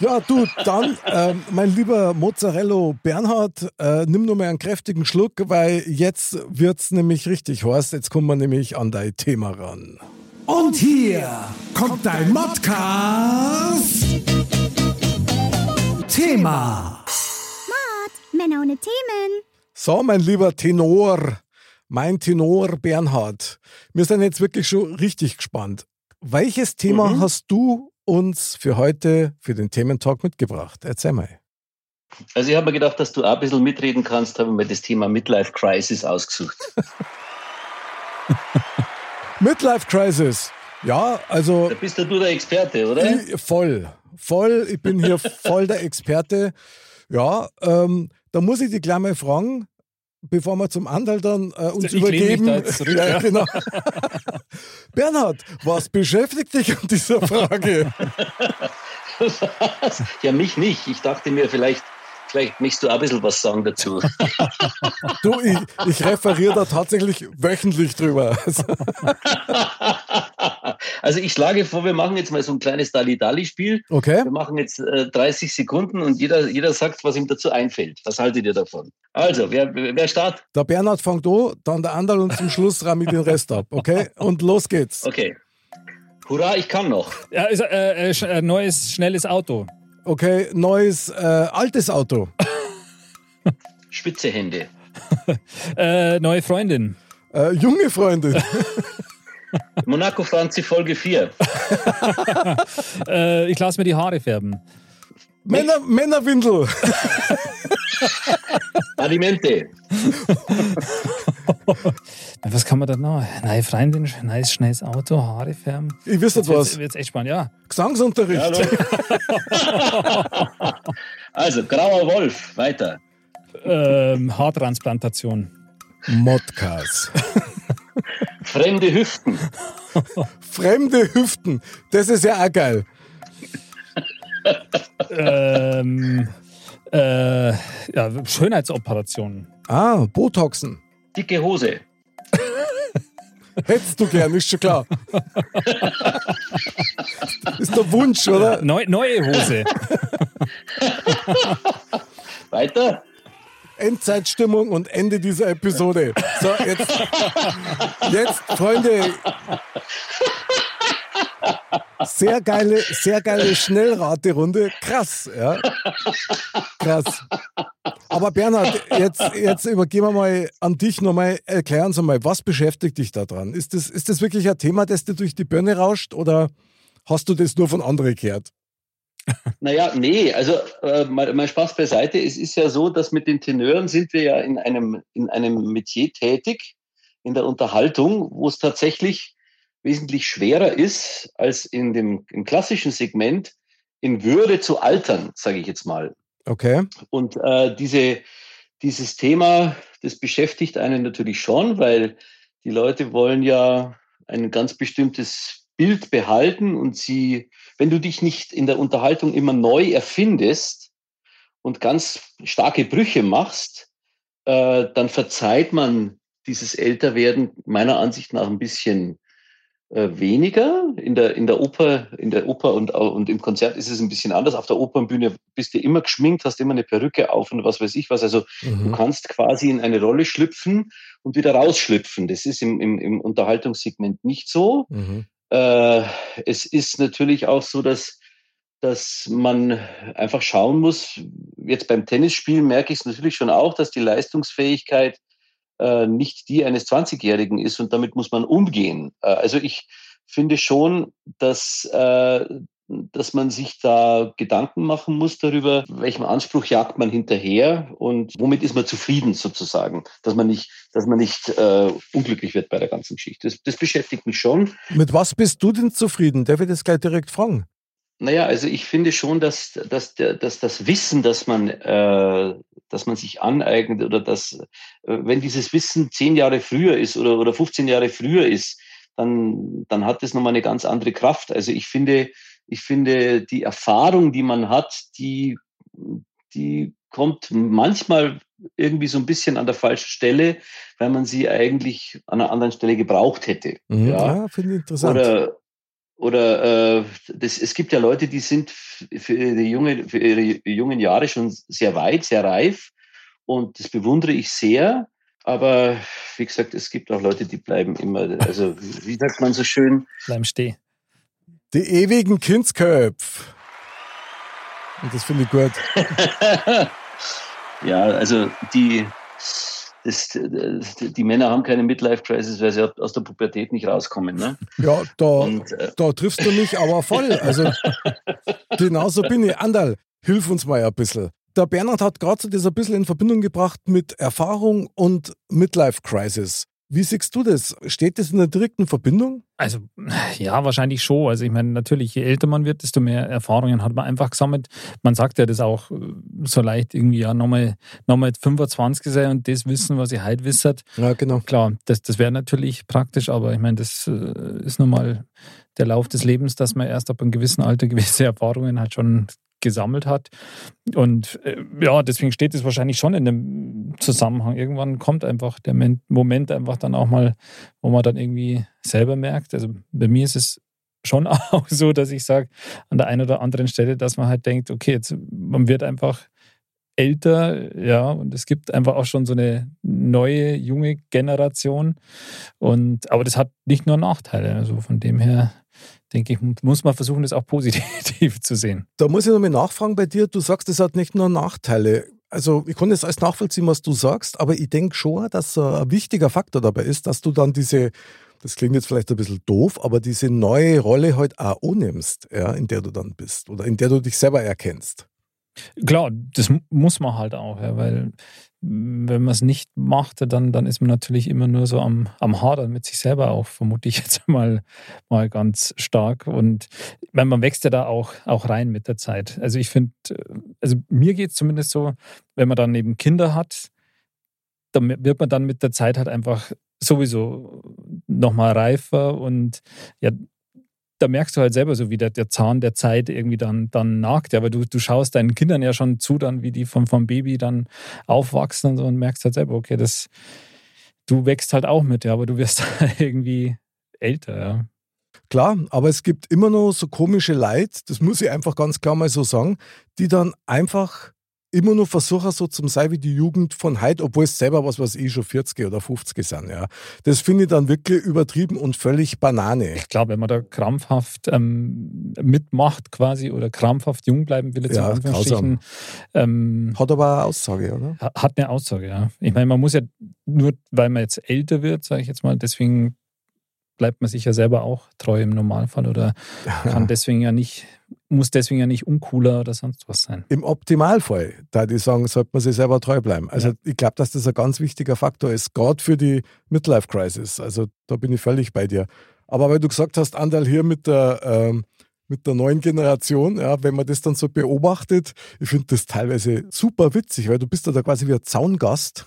C: Ja, du, dann, äh, mein lieber Mozzarella Bernhard, äh, nimm nur mal einen kräftigen Schluck, weil jetzt wird's nämlich richtig, Horst. Jetzt kommen wir nämlich an dein Thema ran. Und hier kommt dein Modcast Thema.
D: Mod, Männer ohne Themen.
C: So, mein lieber Tenor, mein Tenor Bernhard, wir sind jetzt wirklich schon richtig gespannt. Welches Thema mhm. hast du uns für heute, für den Thementalk mitgebracht? Erzähl mal.
E: Also ich habe mir gedacht, dass du auch ein bisschen mitreden kannst, habe mir das Thema Midlife Crisis ausgesucht.
C: Midlife Crisis. Ja, also.
E: Da bist du der Experte, oder?
C: Ich, voll. Voll. Ich bin hier voll der Experte. Ja, ähm, da muss ich dich gleich mal fragen, bevor wir zum Anteil dann äh, uns ich übergeben.
B: Zurück, ja, genau.
C: Bernhard, was beschäftigt dich an dieser Frage?
E: was? Ja, mich nicht. Ich dachte mir, vielleicht, vielleicht möchtest du auch ein bisschen was sagen dazu.
C: du, ich, ich referiere da tatsächlich wöchentlich drüber.
E: Also ich schlage vor, wir machen jetzt mal so ein kleines Dali-Dali-Spiel.
C: Okay.
E: Wir machen jetzt äh, 30 Sekunden und jeder, jeder sagt, was ihm dazu einfällt. Was haltet ihr davon? Also, wer, wer startet?
C: Der Bernhard fängt an, dann der Anderl und zum Schluss Rami den Rest ab. Okay? Und los geht's.
E: Okay. Hurra, ich kann noch.
B: Ja, ist, äh, äh, neues, schnelles Auto.
C: Okay, neues, äh, altes Auto.
E: Spitze Hände.
B: äh, neue Freundin.
C: Äh, junge Freundin.
E: Monaco Franzi Folge 4.
B: äh, ich lasse mir die Haare färben.
C: Männer, Männerwindel.
E: Alimente.
B: was kann man da noch? Neue Freundin, neues schnelles Auto, Haare färben.
C: Ich wüsste jetzt was.
B: Wird echt spannend, ja.
C: Gesangsunterricht.
E: also, grauer Wolf, weiter.
B: Ähm, Haartransplantation.
C: Modcast.
E: Fremde Hüften.
C: Fremde Hüften. Das ist ja auch geil.
B: ähm, äh, ja, Schönheitsoperationen.
C: Ah, Botoxen.
E: Dicke Hose.
C: Hättest du gern, ist schon klar. ist der Wunsch, oder?
B: Neu, neue Hose.
E: Weiter.
C: Endzeitstimmung und Ende dieser Episode. So, jetzt, jetzt, Freunde. Sehr geile, sehr geile Schnellraterunde. Krass, ja. Krass. Aber Bernhard, jetzt, jetzt übergeben wir mal an dich nochmal. Erklär uns mal, was beschäftigt dich da dran? Ist das, ist das wirklich ein Thema, das dir durch die Birne rauscht oder hast du das nur von anderen gehört?
E: Naja, nee, also äh, mal, mal Spaß beiseite. Es ist ja so, dass mit den Tenören sind wir ja in einem, in einem Metier tätig, in der Unterhaltung, wo es tatsächlich wesentlich schwerer ist, als in dem im klassischen Segment in Würde zu altern, sage ich jetzt mal.
C: Okay.
E: Und äh, diese, dieses Thema, das beschäftigt einen natürlich schon, weil die Leute wollen ja ein ganz bestimmtes Bild behalten und sie, wenn du dich nicht in der Unterhaltung immer neu erfindest und ganz starke Brüche machst, äh, dann verzeiht man dieses Älterwerden meiner Ansicht nach ein bisschen äh, weniger. In der, in der Oper, in der Oper und, und im Konzert ist es ein bisschen anders. Auf der Opernbühne bist du immer geschminkt, hast immer eine Perücke auf und was weiß ich was. Also mhm. du kannst quasi in eine Rolle schlüpfen und wieder rausschlüpfen. Das ist im, im, im Unterhaltungssegment nicht so. Mhm. Äh, es ist natürlich auch so, dass, dass man einfach schauen muss. Jetzt beim Tennisspielen merke ich es natürlich schon auch, dass die Leistungsfähigkeit äh, nicht die eines 20-Jährigen ist und damit muss man umgehen. Äh, also ich finde schon, dass, äh, dass man sich da Gedanken machen muss darüber, welchem Anspruch jagt man hinterher und womit ist man zufrieden sozusagen, dass man nicht, dass man nicht äh, unglücklich wird bei der ganzen Geschichte. Das, das beschäftigt mich schon.
C: Mit was bist du denn zufrieden? Darf ich das gleich direkt fragen?
E: Naja, also ich finde schon, dass, dass, dass das Wissen, das man, äh, dass man sich aneignet oder dass, äh, wenn dieses Wissen zehn Jahre früher ist oder, oder 15 Jahre früher ist, dann, dann hat das nochmal eine ganz andere Kraft. Also ich finde, ich finde, die Erfahrung, die man hat, die, die kommt manchmal irgendwie so ein bisschen an der falschen Stelle, weil man sie eigentlich an einer anderen Stelle gebraucht hätte.
C: Mhm, ja, ja finde ich interessant.
E: Oder, oder äh, das, es gibt ja Leute, die sind für ihre, junge, für ihre jungen Jahre schon sehr weit, sehr reif. Und das bewundere ich sehr. Aber wie gesagt, es gibt auch Leute, die bleiben immer, also wie sagt man so schön?
B: Bleiben stehen.
C: Die ewigen Kindsköpf. Und das finde ich gut.
E: ja, also die, das, das, die Männer haben keine Midlife-Crisis, weil sie aus der Pubertät nicht rauskommen. Ne?
C: Ja, da, Und, äh, da triffst du mich aber voll. Also genauso bin ich. Andal, hilf uns mal ein bisschen. Der Bernhard hat gerade so das ein bisschen in Verbindung gebracht mit Erfahrung und Midlife-Crisis. Wie siehst du das? Steht das in einer direkten Verbindung?
B: Also, ja, wahrscheinlich schon. Also, ich meine, natürlich, je älter man wird, desto mehr Erfahrungen hat man einfach gesammelt. Man sagt ja das auch äh, so leicht irgendwie, ja, nochmal, nochmal 25 sein und das wissen, was ihr heute wisst.
C: Ja, genau.
B: Klar, das, das wäre natürlich praktisch, aber ich meine, das äh, ist nun mal der Lauf des Lebens, dass man erst ab einem gewissen Alter gewisse Erfahrungen halt schon gesammelt hat. Und äh, ja, deswegen steht es wahrscheinlich schon in dem Zusammenhang. Irgendwann kommt einfach der Moment einfach dann auch mal, wo man dann irgendwie selber merkt. Also bei mir ist es schon auch so, dass ich sage, an der einen oder anderen Stelle, dass man halt denkt, okay, jetzt man wird einfach älter, ja, und es gibt einfach auch schon so eine neue, junge Generation. Und aber das hat nicht nur Nachteile. Also von dem her denke ich, muss man versuchen, das auch positiv zu sehen.
C: Da muss ich nochmal nachfragen bei dir. Du sagst, es hat nicht nur Nachteile. Also ich kann das alles nachvollziehen, was du sagst, aber ich denke schon, dass ein wichtiger Faktor dabei ist, dass du dann diese, das klingt jetzt vielleicht ein bisschen doof, aber diese neue Rolle halt auch annimmst, ja, in der du dann bist oder in der du dich selber erkennst.
B: Klar, das muss man halt auch, ja, weil wenn man es nicht macht, dann, dann ist man natürlich immer nur so am, am Hadern mit sich selber auch, vermute ich jetzt mal, mal ganz stark. Und meine, man wächst ja da auch, auch rein mit der Zeit. Also ich finde, also mir geht es zumindest so, wenn man dann eben Kinder hat, dann wird man dann mit der Zeit halt einfach sowieso nochmal reifer und ja, da merkst du halt selber so, wie der, der Zahn der Zeit irgendwie dann, dann nagt. Aber du, du schaust deinen Kindern ja schon zu, dann, wie die vom, vom Baby dann aufwachsen und so und merkst halt selber, okay, das, du wächst halt auch mit, ja, aber du wirst irgendwie älter, ja.
C: Klar, aber es gibt immer noch so komische Leid, das muss ich einfach ganz klar mal so sagen, die dann einfach immer nur versuchen, so zum sein wie die Jugend von heute, obwohl es selber was, was eh schon 40 oder 50 sind. Ja. Das finde ich dann wirklich übertrieben und völlig Banane.
B: Ich glaube, wenn man da krampfhaft ähm, mitmacht quasi oder krampfhaft jung bleiben will, jetzt
C: Ja,
B: ähm,
C: Hat aber eine Aussage, oder?
B: ha- hat eine Aussage, ja. Ich meine, man muss ja nur, weil man jetzt älter wird, sage ich jetzt mal, deswegen bleibt man sich ja selber auch treu im Normalfall oder kann deswegen ja nicht, muss deswegen ja nicht uncooler oder sonst was sein.
C: Im Optimalfall, da die sagen, sollte man sich selber treu bleiben. Also
B: Ja.
C: ich glaube, dass das ein ganz wichtiger Faktor ist, gerade für die Midlife-Crisis. Also da bin ich völlig bei dir. Aber weil du gesagt hast, Andal hier mit der, ähm, mit der neuen Generation, ja, wenn man das dann so beobachtet, ich finde das teilweise super witzig, weil du bist da, da quasi wie ein Zaungast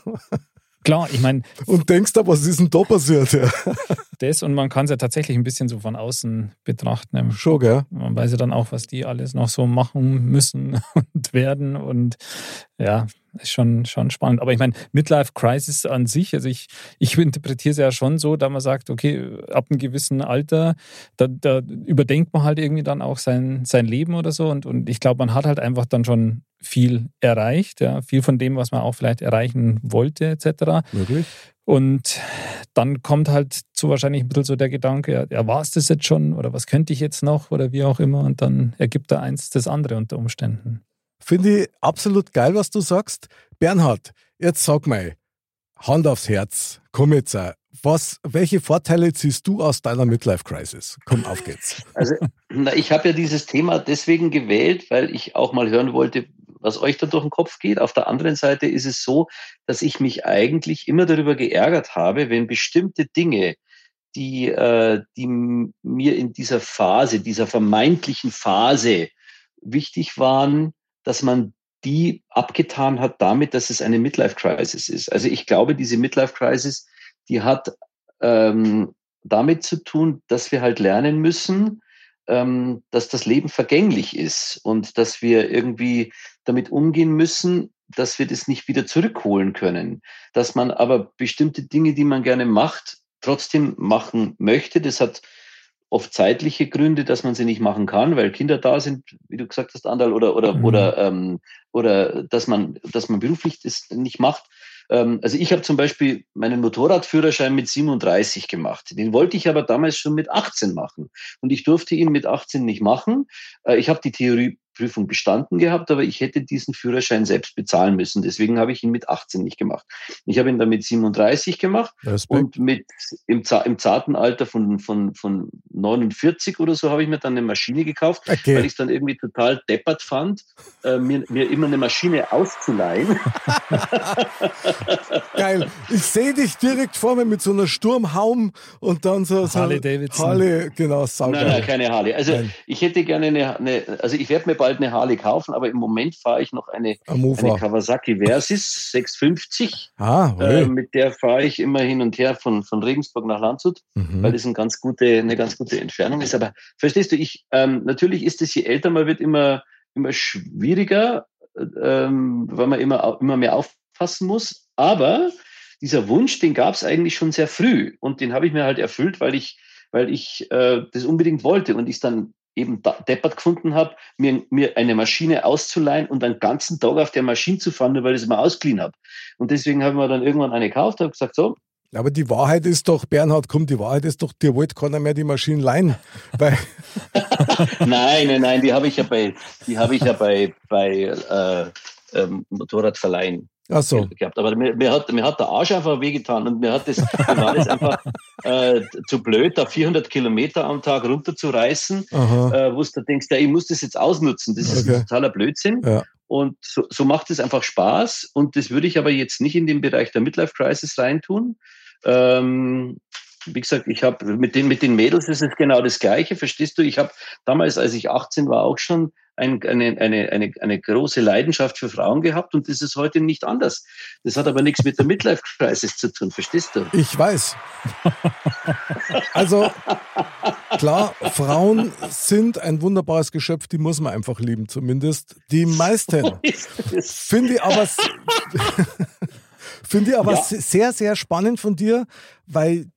B: Klar, ich meine,
C: und denkst da, was ist denn da passiert? Ja.
B: Das und man kann es ja tatsächlich ein bisschen so von außen betrachten.
C: Schon, gell?
B: Man weiß ja dann auch, was die alles noch so machen müssen und werden. Und ja, ist schon, schon spannend. Aber ich meine, Midlife Crisis an sich, also ich, ich interpretiere es ja schon so, da man sagt, okay, ab einem gewissen Alter, da, da überdenkt man halt irgendwie dann auch sein, sein Leben oder so. Und, und ich glaube, man hat halt einfach dann schon viel erreicht, ja, viel von dem, was man auch vielleicht erreichen wollte, etc.
C: Möglich?
B: Und dann kommt halt so wahrscheinlich ein bisschen so der Gedanke, ja, ja war es das jetzt schon oder was könnte ich jetzt noch oder wie auch immer. Und dann ergibt da eins das andere unter Umständen.
C: Finde ich absolut geil, was du sagst. Bernhard, jetzt sag mal, Hand aufs Herz, komm jetzt, auch. was, welche Vorteile ziehst du aus deiner Midlife-Crisis? Komm, auf geht's.
E: Also, na, ich habe ja dieses Thema deswegen gewählt, weil ich auch mal hören wollte, was euch da durch den Kopf geht. Auf der anderen Seite ist es so, dass ich mich eigentlich immer darüber geärgert habe, wenn bestimmte Dinge, die, äh, die mir in dieser Phase, dieser vermeintlichen Phase wichtig waren, dass man die abgetan hat damit, dass es eine Midlife-Crisis ist. Also ich glaube, diese Midlife-Crisis, die hat ähm, damit zu tun, dass wir halt lernen müssen, ähm, dass das Leben vergänglich ist und dass wir irgendwie damit umgehen müssen, dass wir das nicht wieder zurückholen können. Dass man aber bestimmte Dinge, die man gerne macht, trotzdem machen möchte. Das hat oft zeitliche Gründe, dass man sie nicht machen kann, weil Kinder da sind, wie du gesagt hast, Andal, oder oder
B: Mhm.
E: oder ähm, oder dass man dass man beruflich das nicht macht. Ähm, also ich habe zum Beispiel meinen Motorradführerschein mit 37 gemacht. Den wollte ich aber damals schon mit 18 machen und ich durfte ihn mit 18 nicht machen. Äh, ich habe die Theorieprüfung bestanden gehabt, aber ich hätte diesen Führerschein selbst bezahlen müssen. Deswegen habe ich ihn mit 18 nicht gemacht. Ich habe ihn dann mit 37 gemacht
C: Respekt.
E: und mit im, im zarten Alter von, von, von 49 oder so habe ich mir dann eine Maschine gekauft, weil
C: Okay.
E: ich es dann irgendwie total deppert fand, äh, mir, mir immer eine Maschine auszuleihen.
C: Geil. Ich sehe dich direkt vor mir mit so einer Sturmhaum und dann so, so
B: Harley Davidson.
C: Harley, genau,
E: Nein, nein, keine Harley. Also
C: Nein.
E: ich hätte gerne eine, eine also ich werde mir bald eine Harley kaufen, aber im Moment fahre ich noch eine, eine. Kawasaki Versys 650.
C: Ah,
E: Äh,
C: hey.
E: mit der fahre ich immer hin und her von, von Regensburg nach Landshut. weil
C: mhm.
E: das eine ganz gute, eine ganz gute Entfernung ist. Aber verstehst du, ich, ähm, natürlich ist es, je älter man wird, immer, immer schwieriger, äh, ähm, weil man immer, immer mehr aufpassen muss. Aber dieser Wunsch, den gab es eigentlich schon sehr früh. Und den habe ich mir halt erfüllt, weil ich, weil ich äh, das unbedingt wollte und ich es dann eben deppert gefunden habe, mir, mir eine Maschine auszuleihen und den ganzen Tag auf der Maschine zu fahren, nur weil ich es mal ausgeliehen habe. Und deswegen habe ich mir dann irgendwann eine gekauft, habe gesagt, so,
C: Aber die Wahrheit ist doch, Bernhard, komm, die Wahrheit ist doch, dir wollte keiner mehr die Maschinen leihen.
E: Nein, nein, nein, die habe ich ja bei, die habe ich ja bei, bei äh, ähm, Motorradverleihen
C: ach so,
E: gehabt. Aber mir, mir, hat, mir hat der Arsch einfach wehgetan und mir hat das, mir war das einfach äh, zu blöd, da 400 Kilometer am Tag runterzureißen, äh, wo du denkst, ja, ich muss das jetzt ausnutzen. Das ist
C: Okay.
E: ein totaler Blödsinn.
C: Ja.
E: Und so, so macht es einfach Spaß. Und das würde ich aber jetzt nicht in den Bereich der Midlife Crisis reintun. Ähm, wie gesagt, ich habe mit den, mit den Mädels ist es genau das Gleiche, verstehst du? Ich habe damals, als ich 18 war, auch schon ein, eine, eine, eine, eine große Leidenschaft für Frauen gehabt und das ist heute nicht anders. Das hat aber nichts mit der Midlife-Crisis zu tun, verstehst du?
C: Ich weiß. Also klar, Frauen sind ein wunderbares Geschöpf, die muss man einfach lieben, zumindest die meisten. Finde ich aber, finde ich aber ja. sehr, sehr spannend von dir, weil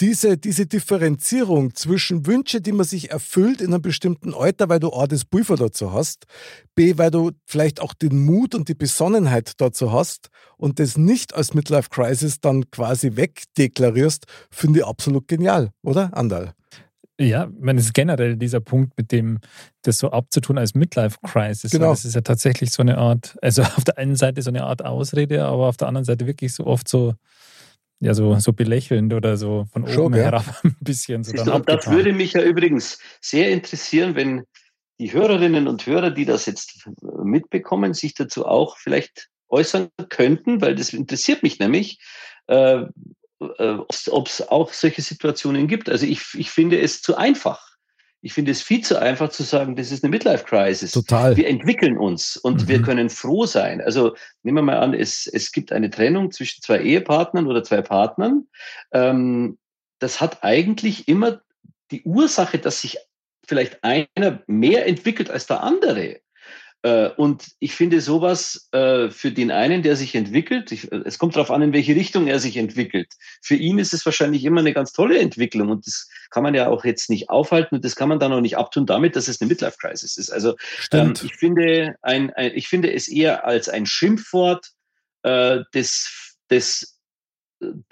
C: diese, diese Differenzierung zwischen Wünsche, die man sich erfüllt in einem bestimmten Alter, weil du A, das Pulver dazu hast, B, weil du vielleicht auch den Mut und die Besonnenheit dazu hast und das nicht als Midlife Crisis dann quasi wegdeklarierst, finde ich absolut genial, oder, Andal?
B: Ja, ich meine, es ist generell dieser Punkt, mit dem das so abzutun als Midlife Crisis. Genau. Das ist ja tatsächlich so eine Art, also auf der einen Seite so eine Art Ausrede, aber auf der anderen Seite wirklich so oft so ja, so, so belächelnd oder so von Schon, oben ja. herab ein bisschen. So
E: dann das würde mich ja übrigens sehr interessieren, wenn die Hörerinnen und Hörer, die das jetzt mitbekommen, sich dazu auch vielleicht äußern könnten, weil das interessiert mich nämlich, äh, äh ob es auch solche Situationen gibt. Also ich, ich finde es zu einfach. Ich finde es viel zu einfach zu sagen, das ist eine Midlife-Crisis.
C: Total.
E: Wir entwickeln uns und mhm. wir können froh sein. Also nehmen wir mal an, es, es gibt eine Trennung zwischen zwei Ehepartnern oder zwei Partnern. Ähm, das hat eigentlich immer die Ursache, dass sich vielleicht einer mehr entwickelt als der andere. Äh, und ich finde sowas äh, für den einen, der sich entwickelt, es kommt darauf an, in welche Richtung er sich entwickelt. Für ihn ist es wahrscheinlich immer eine ganz tolle Entwicklung und das kann man ja auch jetzt nicht aufhalten und das kann man dann auch nicht abtun damit, dass es eine Midlife-Crisis ist. Also ähm, ich, finde ein, ein, ich finde es eher als ein Schimpfwort äh, des, des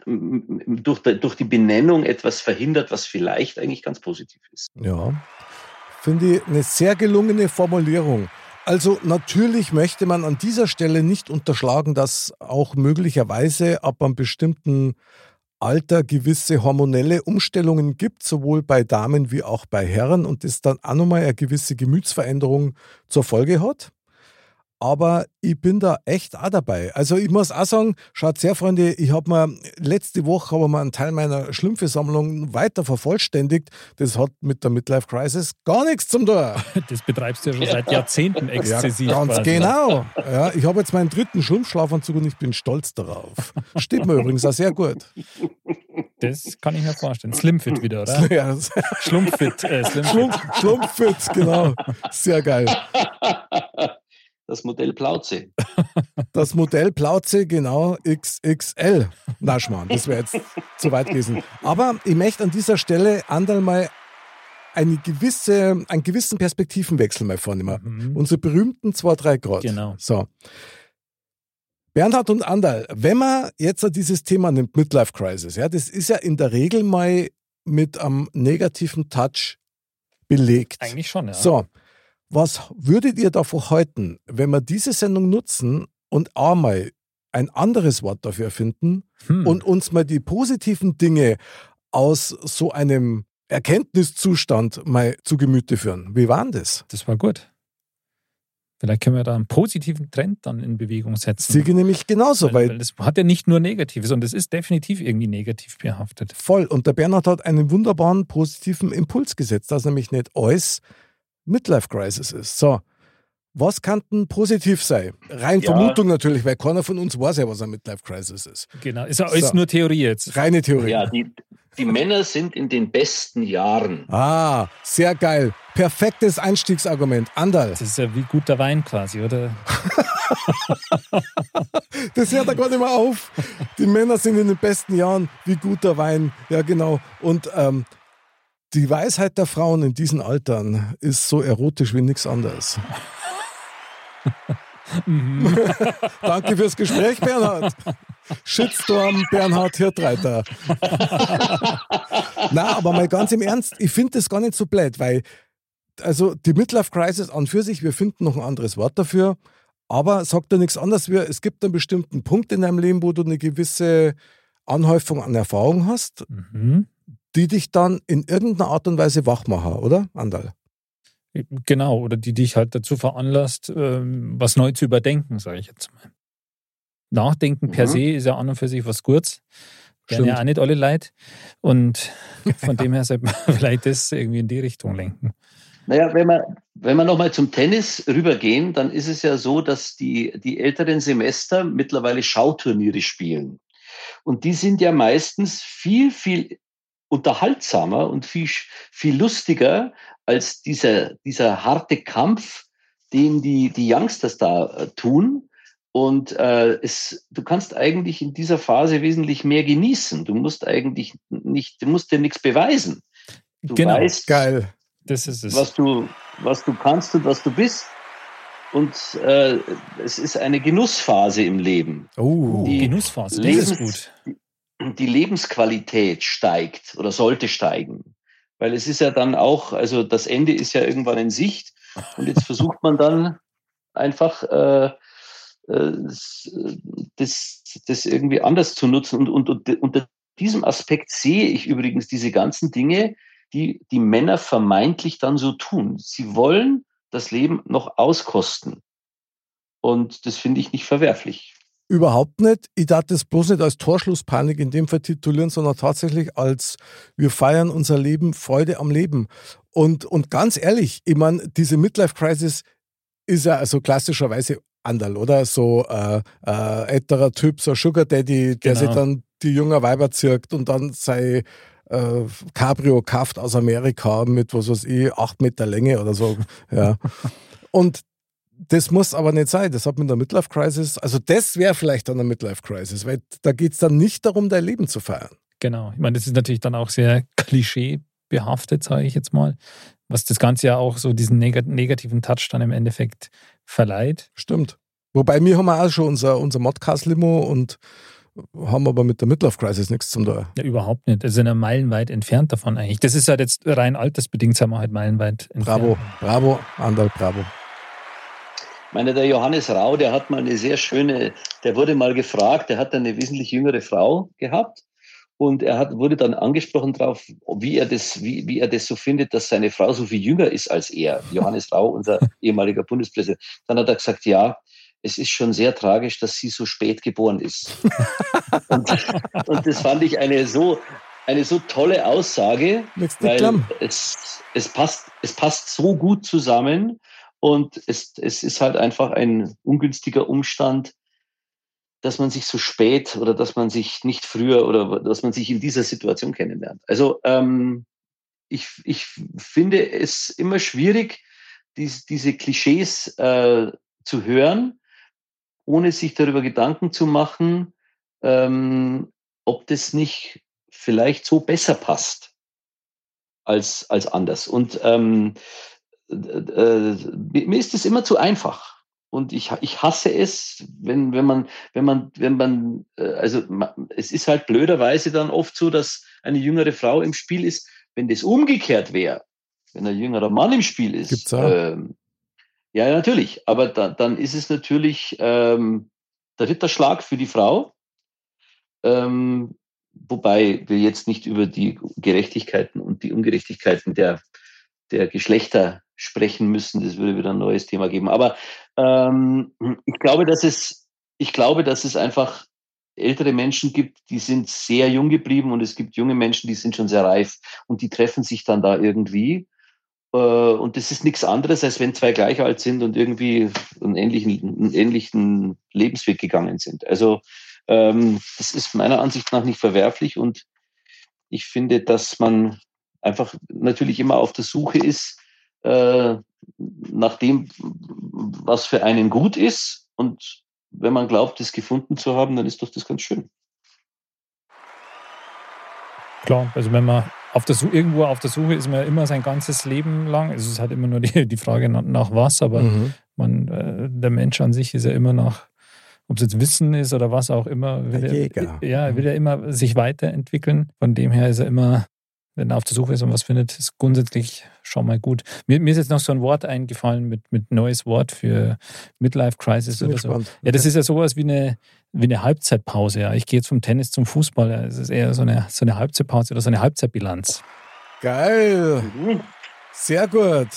E: durch, durch die Benennung etwas verhindert, was vielleicht eigentlich ganz positiv ist.
C: Ja, finde ich eine sehr gelungene Formulierung. Also natürlich möchte man an dieser Stelle nicht unterschlagen, dass auch möglicherweise ab einem bestimmten Alter gewisse hormonelle Umstellungen gibt, sowohl bei Damen wie auch bei Herren und das dann auch nochmal eine gewisse Gemütsveränderung zur Folge hat aber ich bin da echt auch dabei. Also ich muss auch sagen, schaut sehr, Freunde, ich habe mir letzte Woche habe mir einen Teil meiner Schlümpfe-Sammlung weiter vervollständigt. Das hat mit der Midlife Crisis gar nichts zum tun.
B: Das betreibst du ja schon seit Jahrzehnten exzessiv.
C: Ja, ganz quasi. genau. Ja, ich habe jetzt meinen dritten Schlumpfschlafanzug und ich bin stolz darauf. Steht mir übrigens auch sehr gut.
B: Das kann ich mir vorstellen. Slimfit wieder, oder? Ja. Schlumpfit. Äh,
C: Slimfit. Schlumpf, Schlumpfit, genau. Sehr geil.
E: Das Modell Plauze.
C: Das Modell Plauze, genau, XXL. Na, Schmarrn, das wäre jetzt zu weit gewesen. Aber ich möchte an dieser Stelle andal mal eine gewisse, einen gewissen Perspektivenwechsel mal vornehmen. Mhm. Unsere berühmten 2-3 Grad.
B: Genau.
C: So. Bernhard und Andal, wenn man jetzt dieses Thema nimmt, Midlife Crisis, ja, das ist ja in der Regel mal mit einem negativen Touch belegt.
B: Eigentlich schon, ja.
C: So, was würdet ihr davon halten, wenn wir diese Sendung nutzen und einmal ein anderes Wort dafür finden hm. und uns mal die positiven Dinge aus so einem Erkenntniszustand mal zu Gemüte führen? Wie war denn das?
B: Das war gut. Vielleicht können wir da einen positiven Trend dann in Bewegung setzen.
C: Siege nämlich genauso, weil,
B: weil, das hat ja nicht nur Negatives, sondern das ist definitiv irgendwie negativ behaftet.
C: Voll. Und der Bernhard hat einen wunderbaren positiven Impuls gesetzt, dass nämlich nicht alles Midlife Crisis ist. So, was kann denn positiv sein? Rein ja. Vermutung natürlich, weil keiner von uns weiß ja, was eine Midlife Crisis ist.
B: Genau, ist ja alles so. nur Theorie jetzt.
C: Reine Theorie.
E: Ja, die, die Männer sind in den besten Jahren.
C: Ah, sehr geil. Perfektes Einstiegsargument. Andal.
B: Das ist ja wie guter Wein quasi, oder?
C: das hört er gar nicht mehr auf. Die Männer sind in den besten Jahren wie guter Wein. Ja, genau. Und ähm, die Weisheit der Frauen in diesen Altern ist so erotisch wie nichts anderes. Danke fürs Gespräch, Bernhard. Shitstorm Bernhard Hirtreiter. Na, aber mal ganz im Ernst, ich finde das gar nicht so blöd, weil also die Midlife Crisis an für sich, wir finden noch ein anderes Wort dafür, aber sagt da nichts anderes wie, es gibt einen bestimmten Punkt in deinem Leben, wo du eine gewisse Anhäufung an Erfahrung hast. Mhm die dich dann in irgendeiner Art und Weise wach machen, oder, Andal?
B: Genau, oder die dich halt dazu veranlasst, ähm, was neu zu überdenken, sage ich jetzt mal. Nachdenken mhm. per se ist ja an und für sich was Gutes. werden ja auch nicht alle Leute. Und von dem her sollte man vielleicht das irgendwie in die Richtung lenken.
E: Naja, wenn wir, wenn wir nochmal zum Tennis rübergehen, dann ist es ja so, dass die, die älteren Semester mittlerweile Schauturniere spielen. Und die sind ja meistens viel, viel unterhaltsamer und viel, viel lustiger als dieser, dieser harte Kampf, den die, die Youngsters da äh, tun. Und äh, es, du kannst eigentlich in dieser Phase wesentlich mehr genießen. Du musst eigentlich nicht, du musst dir nichts beweisen. Du
B: genau.
E: weißt,
C: Geil.
B: Das ist es.
E: was du, was du kannst und was du bist. Und äh, es ist eine Genussphase im Leben.
C: Oh,
E: Die
B: Genussphase, das
E: Lebens-
B: ist gut.
E: Die Lebensqualität steigt oder sollte steigen. Weil es ist ja dann auch, also das Ende ist ja irgendwann in Sicht. Und jetzt versucht man dann einfach äh, äh, das, das irgendwie anders zu nutzen. Und, und, und unter diesem Aspekt sehe ich übrigens diese ganzen Dinge, die die Männer vermeintlich dann so tun. Sie wollen das Leben noch auskosten. Und das finde ich nicht verwerflich.
C: Überhaupt nicht. Ich darf das bloß nicht als Torschlusspanik in dem Fall titulieren, sondern tatsächlich als wir feiern unser Leben, Freude am Leben. Und, und ganz ehrlich, ich meine, diese Midlife-Crisis ist ja also klassischerweise Anderl, oder? So äh, äh, älterer Typ, so Sugar Daddy, der
B: Genau.
C: sich dann die jungen Weiber zirkt und dann sei äh, Cabrio kauft aus Amerika mit, was weiß ich, acht Meter Länge oder so. Ja. Und das muss aber nicht sein. Das hat mit der Midlife Crisis, also das wäre vielleicht dann eine Midlife Crisis, weil da geht es dann nicht darum, dein Leben zu feiern.
B: Genau. Ich meine, das ist natürlich dann auch sehr klischeebehaftet, sage ich jetzt mal, was das Ganze ja auch so diesen neg negativen Touch dann im Endeffekt verleiht.
C: Stimmt. Wobei wir haben auch schon unser, unser Modcast-Limo und haben aber mit der Midlife Crisis nichts zum tun.
B: Ja, überhaupt nicht. Wir sind ja meilenweit entfernt davon eigentlich. Das ist halt jetzt rein altersbedingt, sind wir halt meilenweit entfernt.
C: Bravo, bravo, Andal, bravo.
E: Meine, der Johannes Rau, der hat mal eine sehr schöne, der wurde mal gefragt, der hat eine wesentlich jüngere Frau gehabt und er hat, wurde dann angesprochen darauf, wie er das, wie, wie er das so findet, dass seine Frau so viel jünger ist als er. Johannes Rau, unser ehemaliger Bundespräsident. Dann hat er gesagt, ja, es ist schon sehr tragisch, dass sie so spät geboren ist. und, und das fand ich eine so, eine so tolle Aussage, weil es, es, passt, es passt so gut zusammen und es, es ist halt einfach ein ungünstiger Umstand, dass man sich so spät oder dass man sich nicht früher oder dass man sich in dieser Situation kennenlernt. Also ähm, ich, ich finde es immer schwierig, dies, diese Klischees äh, zu hören, ohne sich darüber Gedanken zu machen, ähm, ob das nicht vielleicht so besser passt als, als anders. Und ähm, äh, äh, mir ist es immer zu einfach. Und ich, ich hasse es, wenn, wenn man, wenn man, wenn man, äh, also es ist halt blöderweise dann oft so, dass eine jüngere Frau im Spiel ist. Wenn das umgekehrt wäre, wenn ein jüngerer Mann im Spiel ist,
C: Gibt's auch.
E: ähm, ja, natürlich. Aber da, dann ist es natürlich ähm, der Ritterschlag für die Frau. Ähm, wobei wir jetzt nicht über die Gerechtigkeiten und die Ungerechtigkeiten der, der Geschlechter sprechen müssen. Das würde wieder ein neues Thema geben. Aber ähm, ich glaube, dass es, ich glaube, dass es einfach ältere Menschen gibt, die sind sehr jung geblieben und es gibt junge Menschen, die sind schon sehr reif und die treffen sich dann da irgendwie. Äh, Und das ist nichts anderes, als wenn zwei gleich alt sind und irgendwie einen ähnlichen, einen ähnlichen Lebensweg gegangen sind. Also ähm, das ist meiner Ansicht nach nicht verwerflich und ich finde, dass man einfach natürlich immer auf der Suche ist äh, nach dem, was für einen gut ist. Und wenn man glaubt, es gefunden zu haben, dann ist doch das ganz schön.
B: Klar, also wenn man auf der Suche, irgendwo auf der Suche ist man ja immer sein ganzes Leben lang. Es ist halt immer nur die, die Frage nach, nach was, aber
C: Mhm.
B: man, äh, der Mensch an sich ist ja immer nach, ob es jetzt Wissen ist oder was auch immer, will er, ja, will er immer sich weiterentwickeln. Von dem her ist er immer, wenn er auf der Suche ist und was findet, ist grundsätzlich schon mal gut. Mir, mir ist jetzt noch so ein Wort eingefallen mit, mit neues Wort für Midlife Crisis oder so.
C: gespannt.
B: Ja, das ist ja sowas wie eine, wie eine Halbzeitpause. Ja. Ich gehe jetzt vom Tennis zum Fußball. Ja. Es ist eher so eine, so eine Halbzeitpause oder so eine Halbzeitbilanz.
C: Geil. Sehr gut.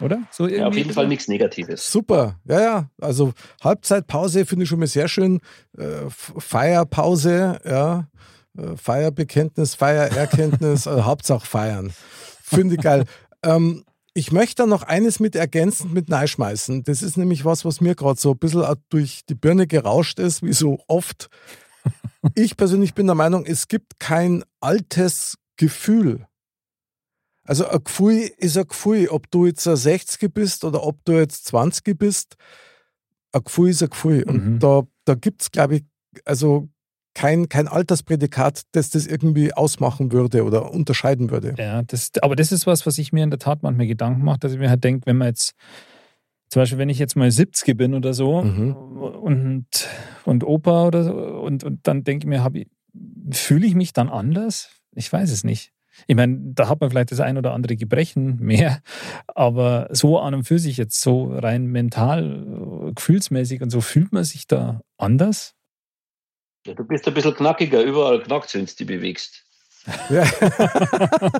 B: oder?
E: So ja, auf jeden Fall nichts Negatives.
C: Super, ja, ja. Also Halbzeitpause finde ich schon mal sehr schön. Äh, Feierpause, ja. Äh, Feierbekenntnis, Feiererkenntnis, also Hauptsache feiern. Finde ich geil. ähm, ich möchte da noch eines mit ergänzend mit schmeißen. Das ist nämlich was, was mir gerade so ein bisschen durch die Birne gerauscht ist, wie so oft. Ich persönlich bin der Meinung, es gibt kein altes Gefühl. Also ein Gefühl ist ein Gefühl, ob du jetzt 60 bist oder ob du jetzt 20 bist. Ein Gefühl ist ein Gefühl. Mhm. Und da, da gibt es, glaube ich, also kein, kein Altersprädikat, das das irgendwie ausmachen würde oder unterscheiden würde.
B: Ja, das, aber das ist was, was ich mir in der Tat manchmal Gedanken mache, dass ich mir halt denke, wenn man jetzt, zum Beispiel, wenn ich jetzt mal 70 bin oder so mhm. und, und Opa oder so, und, und dann denke ich mir, fühle ich mich dann anders? Ich weiß es nicht. Ich meine, da hat man vielleicht das ein oder andere Gebrechen mehr, aber so an und für sich jetzt so rein mental, gefühlsmäßig und so fühlt man sich da anders?
E: Ja, du bist ein bisschen knackiger, überall knackt wenn du dich bewegst.
C: Ja.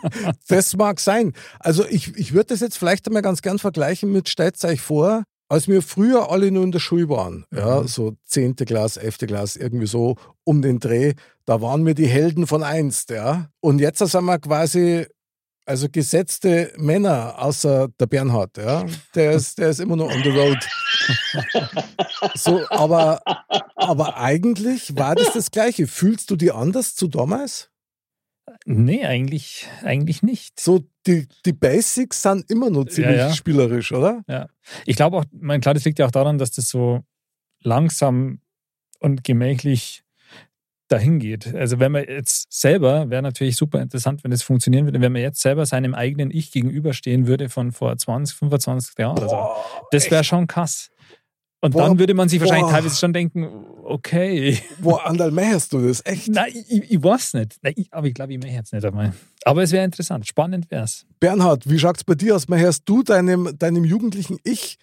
C: das mag sein. Also ich, ich würde das jetzt vielleicht einmal ganz gern vergleichen mit, stellt euch vor, als wir früher alle nur in der Schule waren, ja, mhm. so 10. Klasse, 11. Klasse, irgendwie so um den Dreh, da waren wir die Helden von einst, ja. Und jetzt sind wir quasi, also gesetzte Männer, außer der Bernhard, ja. Der ist, der ist immer noch on the road. so, aber, aber eigentlich war das das Gleiche. Fühlst du dich anders zu damals?
B: Nee, eigentlich, eigentlich nicht.
C: So, die, die Basics sind immer noch ziemlich ja, ja. spielerisch, oder?
B: Ja. Ich glaube auch, mein, klar, das liegt ja auch daran, dass das so langsam und gemächlich dahin geht. Also wenn man jetzt selber, wäre natürlich super interessant, wenn das funktionieren würde, wenn man jetzt selber seinem eigenen Ich gegenüberstehen würde von vor 20, 25 Jahren oder so. Das wäre schon krass. Und boah, dann würde man sich wahrscheinlich boah. teilweise schon denken, okay.
C: Andal, mehrst du das? Echt?
B: Nein, ich, ich weiß nicht. Nein, ich, aber ich glaube, ich mehr jetzt nicht einmal. Aber es wäre interessant, spannend wäre es.
C: Bernhard, wie schaut es bei dir aus? Mehrst du deinem, deinem jugendlichen Ich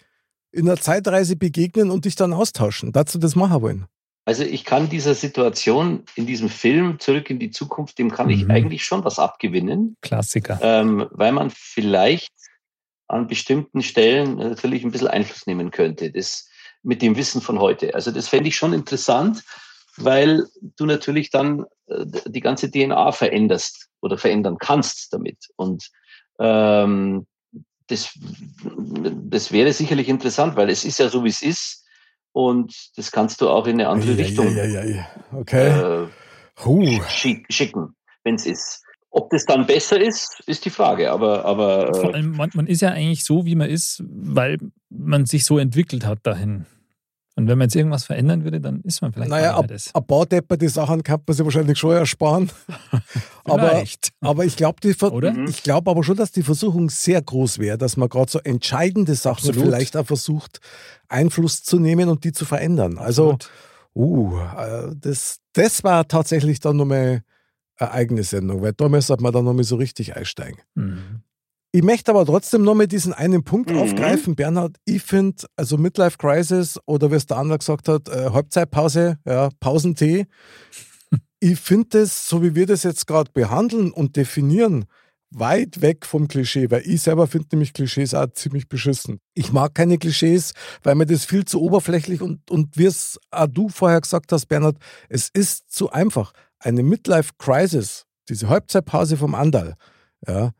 C: in einer Zeitreise begegnen und dich dann austauschen? Dazu das machen wollen?
E: Also ich kann dieser Situation in diesem Film Zurück in die Zukunft, dem kann mhm. ich eigentlich schon was abgewinnen.
B: Klassiker.
E: Ähm, weil man vielleicht an bestimmten Stellen natürlich ein bisschen Einfluss nehmen könnte. Das mit dem Wissen von heute. Also das fände ich schon interessant, weil du natürlich dann äh, die ganze DNA veränderst oder verändern kannst damit. Und ähm, das, das wäre sicherlich interessant, weil es ist ja so, wie es ist. Und das kannst du auch in eine andere ja, Richtung
C: ja, ja, okay.
E: äh, schicken, wenn es ist. Ob das dann besser ist, ist die Frage. Aber, aber
B: Vor allem, man, man, ist ja eigentlich so, wie man ist, weil man sich so entwickelt hat dahin. Und wenn man jetzt irgendwas verändern würde, dann ist man vielleicht
C: naja, ab, das. Ein paar depperte Sachen kann man sich wahrscheinlich schon ersparen. aber, aber ich glaube glaub aber schon, dass die Versuchung sehr groß wäre, dass man gerade so entscheidende Sachen Absolut. vielleicht auch versucht, Einfluss zu nehmen und die zu verändern. Also, uh, äh, das, das war tatsächlich dann nochmal eine eigene Sendung, weil da müsste man dann nochmal so richtig einsteigen. Mhm. Ich möchte aber trotzdem noch mit diesen einen Punkt mhm. aufgreifen, Bernhard. Ich finde, also Midlife Crisis oder wie es der andere gesagt hat, äh, Halbzeitpause, ja, Pausentee. ich finde das, so wie wir das jetzt gerade behandeln und definieren, weit weg vom Klischee, weil ich selber finde nämlich Klischees auch ziemlich beschissen. Ich mag keine Klischees, weil mir das viel zu oberflächlich und, und wie es auch du vorher gesagt hast, Bernhard, es ist zu einfach. Eine Midlife Crisis, diese Halbzeitpause vom Andal, ja,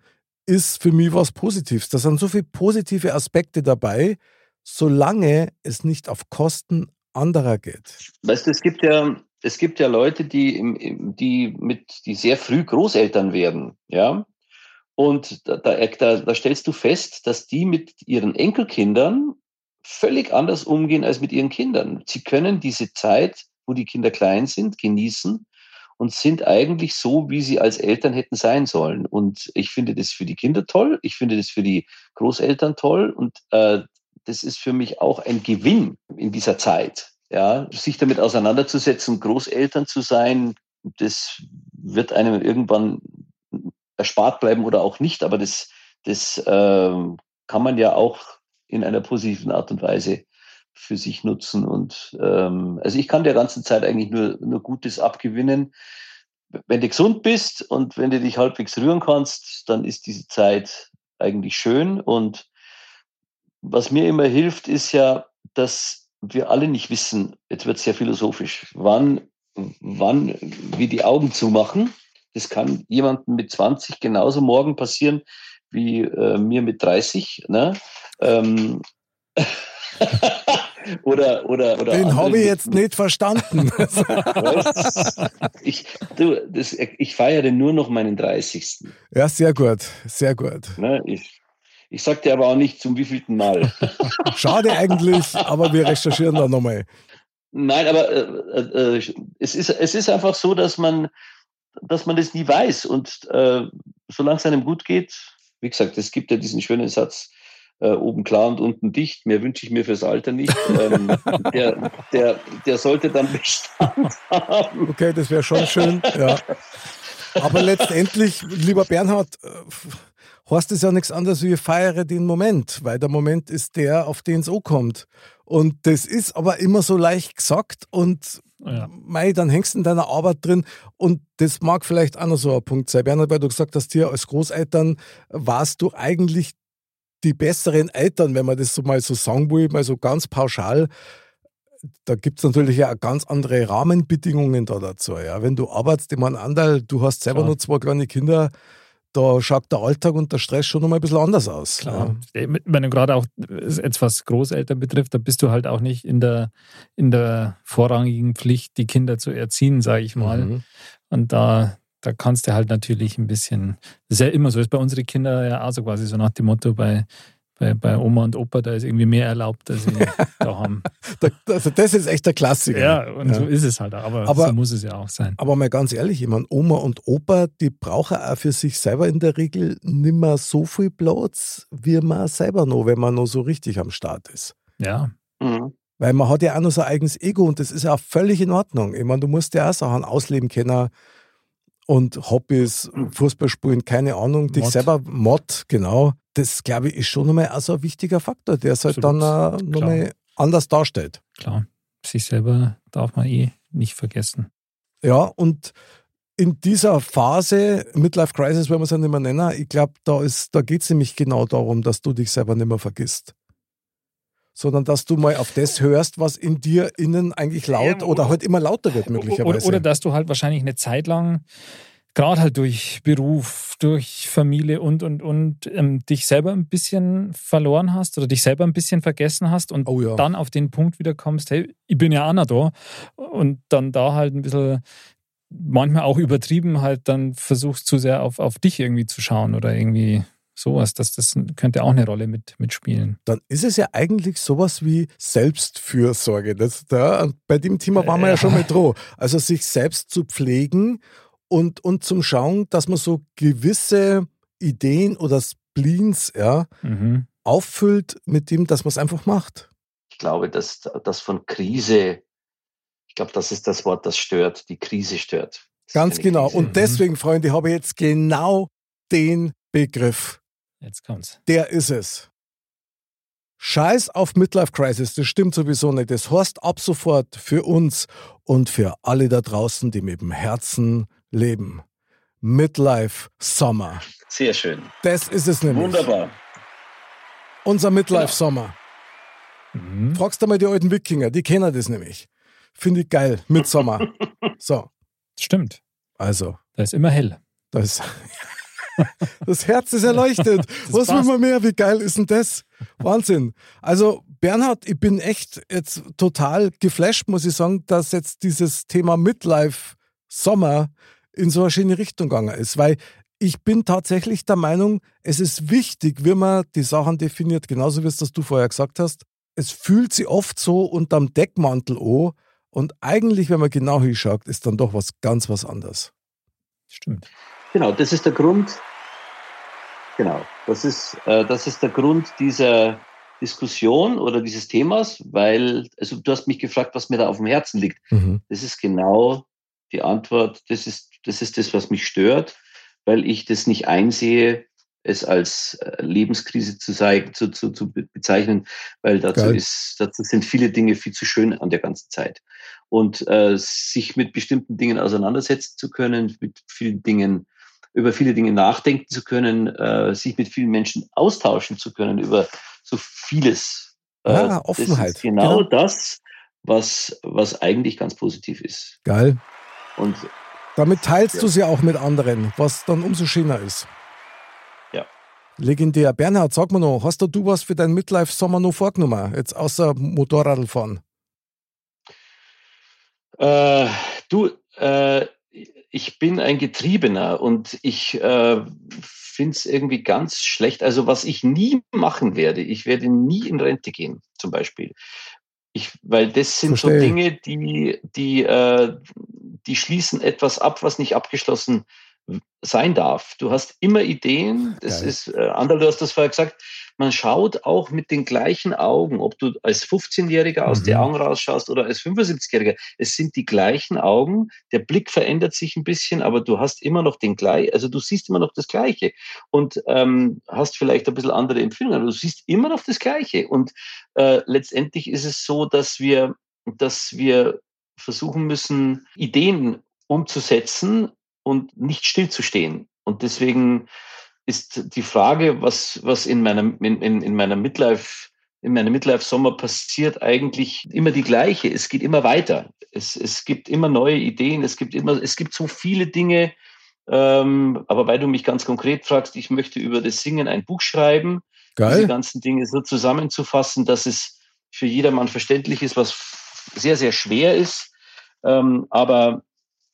C: ist für mich was Positives. Da sind so viele positive Aspekte dabei, solange es nicht auf Kosten anderer geht.
E: Weißt du, es gibt ja, es gibt ja Leute, die, die, mit, die sehr früh Großeltern werden, ja. Und da, da, da stellst du fest, dass die mit ihren Enkelkindern völlig anders umgehen als mit ihren Kindern. Sie können diese Zeit, wo die Kinder klein sind, genießen und sind eigentlich so, wie sie als Eltern hätten sein sollen. Und ich finde das für die Kinder toll, ich finde das für die Großeltern toll und äh, das ist für mich auch ein Gewinn in dieser Zeit. Ja, sich damit auseinanderzusetzen, Großeltern zu sein, das wird einem irgendwann erspart bleiben oder auch nicht, aber das, das äh, kann man ja auch in einer positiven Art und Weise für sich nutzen. Und ähm, also ich kann der ganzen Zeit eigentlich nur, nur Gutes abgewinnen. Wenn du gesund bist und wenn du dich halbwegs rühren kannst, dann ist diese Zeit eigentlich schön. Und was mir immer hilft, ist ja, dass wir alle nicht wissen, jetzt wird es sehr philosophisch, wann, wann wir die Augen zumachen. Das kann jemandem mit 20 genauso morgen passieren wie äh, mir mit 30. Ne? Ähm, oder, oder, oder
C: Den habe ich jetzt nicht verstanden.
E: ich, du, das, ich feiere nur noch meinen 30.
C: Ja, sehr gut, sehr gut.
E: Ne, ich, ich sag dir aber auch nicht zum wievielten Mal.
C: Schade eigentlich, aber wir recherchieren da nochmal.
E: Nein, aber äh, äh, es, ist, es ist einfach so, dass man, dass man das nie weiß. Und äh, solange es einem gut geht, wie gesagt, es gibt ja diesen schönen Satz, äh, oben klar und unten dicht. Mehr wünsche ich mir fürs Alter nicht. Ähm, der, der, der sollte dann Bestand haben.
C: Okay, das wäre schon schön, ja. Aber letztendlich, lieber Bernhard, äh, heißt es ja nichts anderes wie feiere den Moment, weil der Moment ist der, auf den es ankommt. Und das ist aber immer so leicht gesagt und ja. mei, dann hängst du in deiner Arbeit drin und das mag vielleicht auch noch so ein Punkt sein. Bernhard, weil du gesagt hast, hier als Großeltern warst du eigentlich die besseren Eltern, wenn man das so mal so sagen will, mal so ganz pauschal, da gibt es natürlich ja ganz andere Rahmenbedingungen da dazu. Ja. Wenn du arbeitest, ich meine, Andal, du hast selber Klar. nur zwei kleine Kinder, da schaut der Alltag und der Stress schon nochmal ein bisschen anders aus.
B: Klar. Ja. Wenn du gerade auch etwas Großeltern betrifft, da bist du halt auch nicht in der, in der vorrangigen Pflicht, die Kinder zu erziehen, sage ich mal. Mhm. Und da, da kannst du halt natürlich ein bisschen, das ist ja immer so, ist bei unseren Kindern ja auch so quasi so nach dem Motto, bei, bei, bei Oma und Opa, da ist irgendwie mehr erlaubt, als sie da haben.
C: Also das ist echt der Klassiker.
B: Ja, und ja. so ist es halt, aber, aber, so muss es ja auch sein.
C: Aber mal ganz ehrlich, ich meine, Oma und Opa, die brauchen auch für sich selber in der Regel nicht mehr so viel Platz, wie man selber noch, wenn man noch so richtig am Start ist.
B: Ja. Mhm.
C: Weil man hat ja auch noch sein eigenes Ego und das ist ja auch völlig in Ordnung. Ich meine, du musst ja auch Sachen ausleben können, und Hobbys, Fußball spielen, keine Ahnung, dich Mod. selber, Mod, genau. Das, glaube ich, ist schon nochmal also ein wichtiger Faktor, der es halt dann äh, nochmal anders darstellt.
B: Klar, sich selber darf man eh nicht vergessen.
C: Ja, und in dieser Phase, Midlife Crisis, wenn man es ja nicht mehr nennen, ich glaube, da, da geht es nämlich genau darum, dass du dich selber nicht mehr vergisst sondern dass du mal auf das hörst, was in dir innen eigentlich laut ja, oder halt immer lauter wird möglicherweise.
B: Oder, oder dass du halt wahrscheinlich eine Zeit lang gerade halt durch Beruf, durch Familie und, und, und ähm, dich selber ein bisschen verloren hast oder dich selber ein bisschen vergessen hast und oh ja. dann auf den Punkt wieder kommst, hey, ich bin ja Anna da und dann da halt ein bisschen manchmal auch übertrieben halt dann versuchst zu sehr auf, auf dich irgendwie zu schauen oder irgendwie sowas, das, das könnte auch eine Rolle mit, mitspielen.
C: Dann ist es ja eigentlich sowas wie Selbstfürsorge. Das, da, bei dem Thema waren wir ja schon mal dran. Also sich selbst zu pflegen und, und zum Schauen, dass man so gewisse Ideen oder Spleens ja, mhm. auffüllt mit dem, dass man es einfach macht.
E: Ich glaube, dass das von Krise, ich glaube, das ist das Wort, das stört, die Krise stört.
C: Das Ganz genau. Krise. Und mhm. deswegen, Freunde, habe ich jetzt genau den Begriff.
B: Jetzt kommt's.
C: Der ist es. Scheiß auf Midlife Crisis, das stimmt sowieso nicht. Das heißt ab sofort für uns und für alle da draußen, die mit dem Herzen leben. Midlife Sommer.
E: Sehr schön.
C: Das ist es nämlich.
E: Wunderbar.
C: Unser Midlife Sommer. Mhm. Fragst du mal die alten Wikinger, die kennen das nämlich. Finde ich geil. Midsommer. so.
B: Stimmt.
C: Also.
B: Da ist immer hell.
C: Da ist. Das Herz ist erleuchtet. Das Was will man mehr? Wie geil ist denn das? Wahnsinn. Also, Bernhard, ich bin echt jetzt total geflasht, muss ich sagen, dass jetzt dieses Thema Midlife Sommer in so eine schöne Richtung gegangen ist, weil ich bin tatsächlich der Meinung, es ist wichtig, wie man die Sachen definiert, genauso wie es das du vorher gesagt hast. Es fühlt sich oft so unterm Deckmantel an und eigentlich, wenn man genau hinschaut, ist dann doch was ganz was anderes.
B: Stimmt.
E: Genau, das ist der Grund. Genau, das ist, äh, das ist der Grund dieser Diskussion oder dieses Themas, weil, also du hast mich gefragt, was mir da auf dem Herzen liegt. Mhm. Das ist genau die Antwort, das ist, das ist das, was mich stört, weil ich das nicht einsehe, es als äh, Lebenskrise zu, zeigen, zu, zu, zu bezeichnen, weil dazu, ist, dazu sind viele Dinge viel zu schön an der ganzen Zeit. Und äh, sich mit bestimmten Dingen auseinandersetzen zu können, mit vielen Dingen über viele Dinge nachdenken zu können, äh, sich mit vielen Menschen austauschen zu können über so vieles.
C: Äh, ja, Offenheit.
E: Das ist genau, genau, das, was, was eigentlich ganz positiv ist.
C: Geil. Und damit teilst ja. du sie auch mit anderen, was dann umso schöner ist.
E: Ja.
C: Legendär. Bernhard, sag mal noch, hast du was für deinen Midlife-Sommer noch vorgenommen? Jetzt außer Motorradfahren?
E: Äh, du, äh, ich bin ein Getriebener und ich äh, finde es irgendwie ganz schlecht. Also was ich nie machen werde, ich werde nie in Rente gehen, zum Beispiel. Ich, weil das sind Verstehe. so Dinge, die, die, äh, die schließen etwas ab, was nicht abgeschlossen sein darf. Du hast immer Ideen. Das Geil. ist, äh, Anderl, du hast das vorher gesagt, man schaut auch mit den gleichen Augen, ob du als 15-Jähriger aus mhm. den Augen rausschaust oder als 75-Jähriger. Es sind die gleichen Augen. Der Blick verändert sich ein bisschen, aber du hast immer noch den gleichen, also du siehst immer noch das Gleiche und ähm, hast vielleicht ein bisschen andere Empfindungen, aber du siehst immer noch das Gleiche. Und äh, letztendlich ist es so, dass wir, dass wir versuchen müssen, Ideen umzusetzen und nicht stillzustehen. Und deswegen ist die Frage, was, was in meinem, in, in, in meiner Midlife, in meinem Midlife-Sommer passiert, eigentlich immer die gleiche. Es geht immer weiter. Es, es gibt immer neue Ideen. Es gibt immer, es gibt so viele Dinge. Ähm, aber weil du mich ganz konkret fragst, ich möchte über das Singen ein Buch schreiben, Geil. diese ganzen Dinge so zusammenzufassen, dass es für jedermann verständlich ist, was sehr, sehr schwer ist. Ähm, aber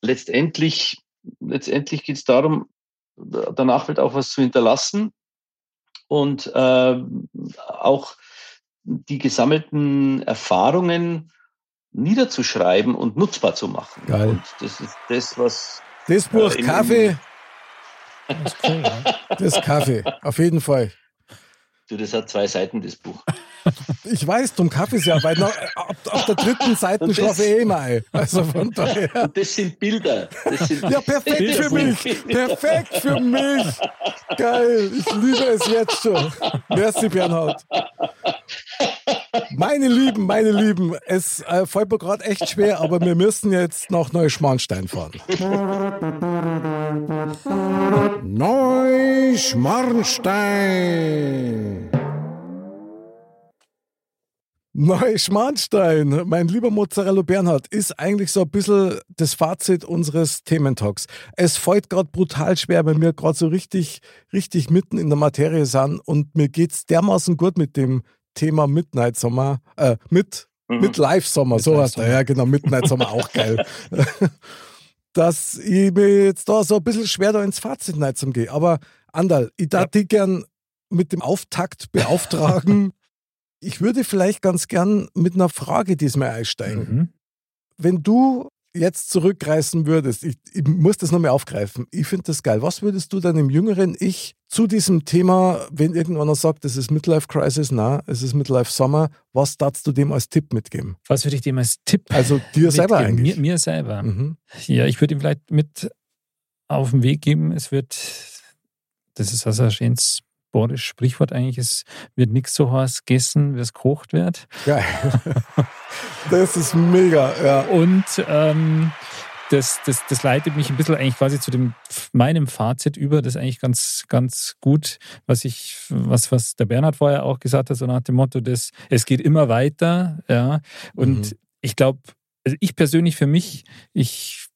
E: letztendlich, letztendlich geht es darum, danach wird auch was zu hinterlassen und äh, auch die gesammelten Erfahrungen niederzuschreiben und nutzbar zu machen.
C: Geil.
E: Und das ist das, was.
C: Das Buch äh, Kaffee. Das, cool, ja. das Kaffee, auf jeden Fall.
E: Du, das hat zwei Seiten, das Buch.
C: Ich weiß, zum Kaffee ist ja, weil noch, ab, ab der dritten Seite schlafe ich eh mal. Also von daher.
E: Und das sind Bilder. Das sind
C: ja, perfekt Bilder für mich. Perfekt für mich. Geil. Ich liebe es jetzt schon. Merci, Bernhard. Meine Lieben, meine Lieben, es äh, fällt mir gerade echt schwer, aber wir müssen jetzt nach Neuschmarnstein fahren. Neuschmarnstein. Neuschmarnstein, mein lieber Mozzarella Bernhard, ist eigentlich so ein bisschen das Fazit unseres Thementalks. Es fällt gerade brutal schwer, weil wir gerade so richtig, richtig mitten in der Materie sind und mir geht es dermaßen gut mit dem Thema Midnight Sommer, äh, mit, mhm. mit Live Sommer, so was ja genau, Midnight Sommer auch geil. Dass ich mir jetzt da so ein bisschen schwer da ins Fazit gehe. Aber Andal, ich darf ja. dich gern mit dem Auftakt beauftragen. Ich würde vielleicht ganz gern mit einer Frage diesmal einsteigen. Mhm. Wenn du jetzt zurückreißen würdest, ich, ich muss das nochmal aufgreifen, ich finde das geil. Was würdest du deinem jüngeren Ich zu diesem Thema, wenn irgendeiner sagt, es ist Midlife Crisis, na, es ist Midlife Summer, was darfst du dem als Tipp mitgeben?
B: Was würde ich dem als Tipp
C: Also dir mitgeben? selber eigentlich?
B: Mir, mir selber. Mhm. Ja, ich würde ihm vielleicht mit auf den Weg geben, es wird, das ist also ein schönes bohrisches Sprichwort eigentlich, es wird nichts so heiß gegessen, wie es gekocht wird.
C: Geil. das ist mega, ja.
B: Und ähm, das, das, das leitet mich ein bisschen eigentlich quasi zu dem meinem Fazit über, das ist eigentlich ganz, ganz gut, was ich, was, was der Bernhard vorher auch gesagt hat, so nach dem Motto, dass es geht immer weiter, ja. Und mhm. ich glaube, also ich persönlich für mich, ich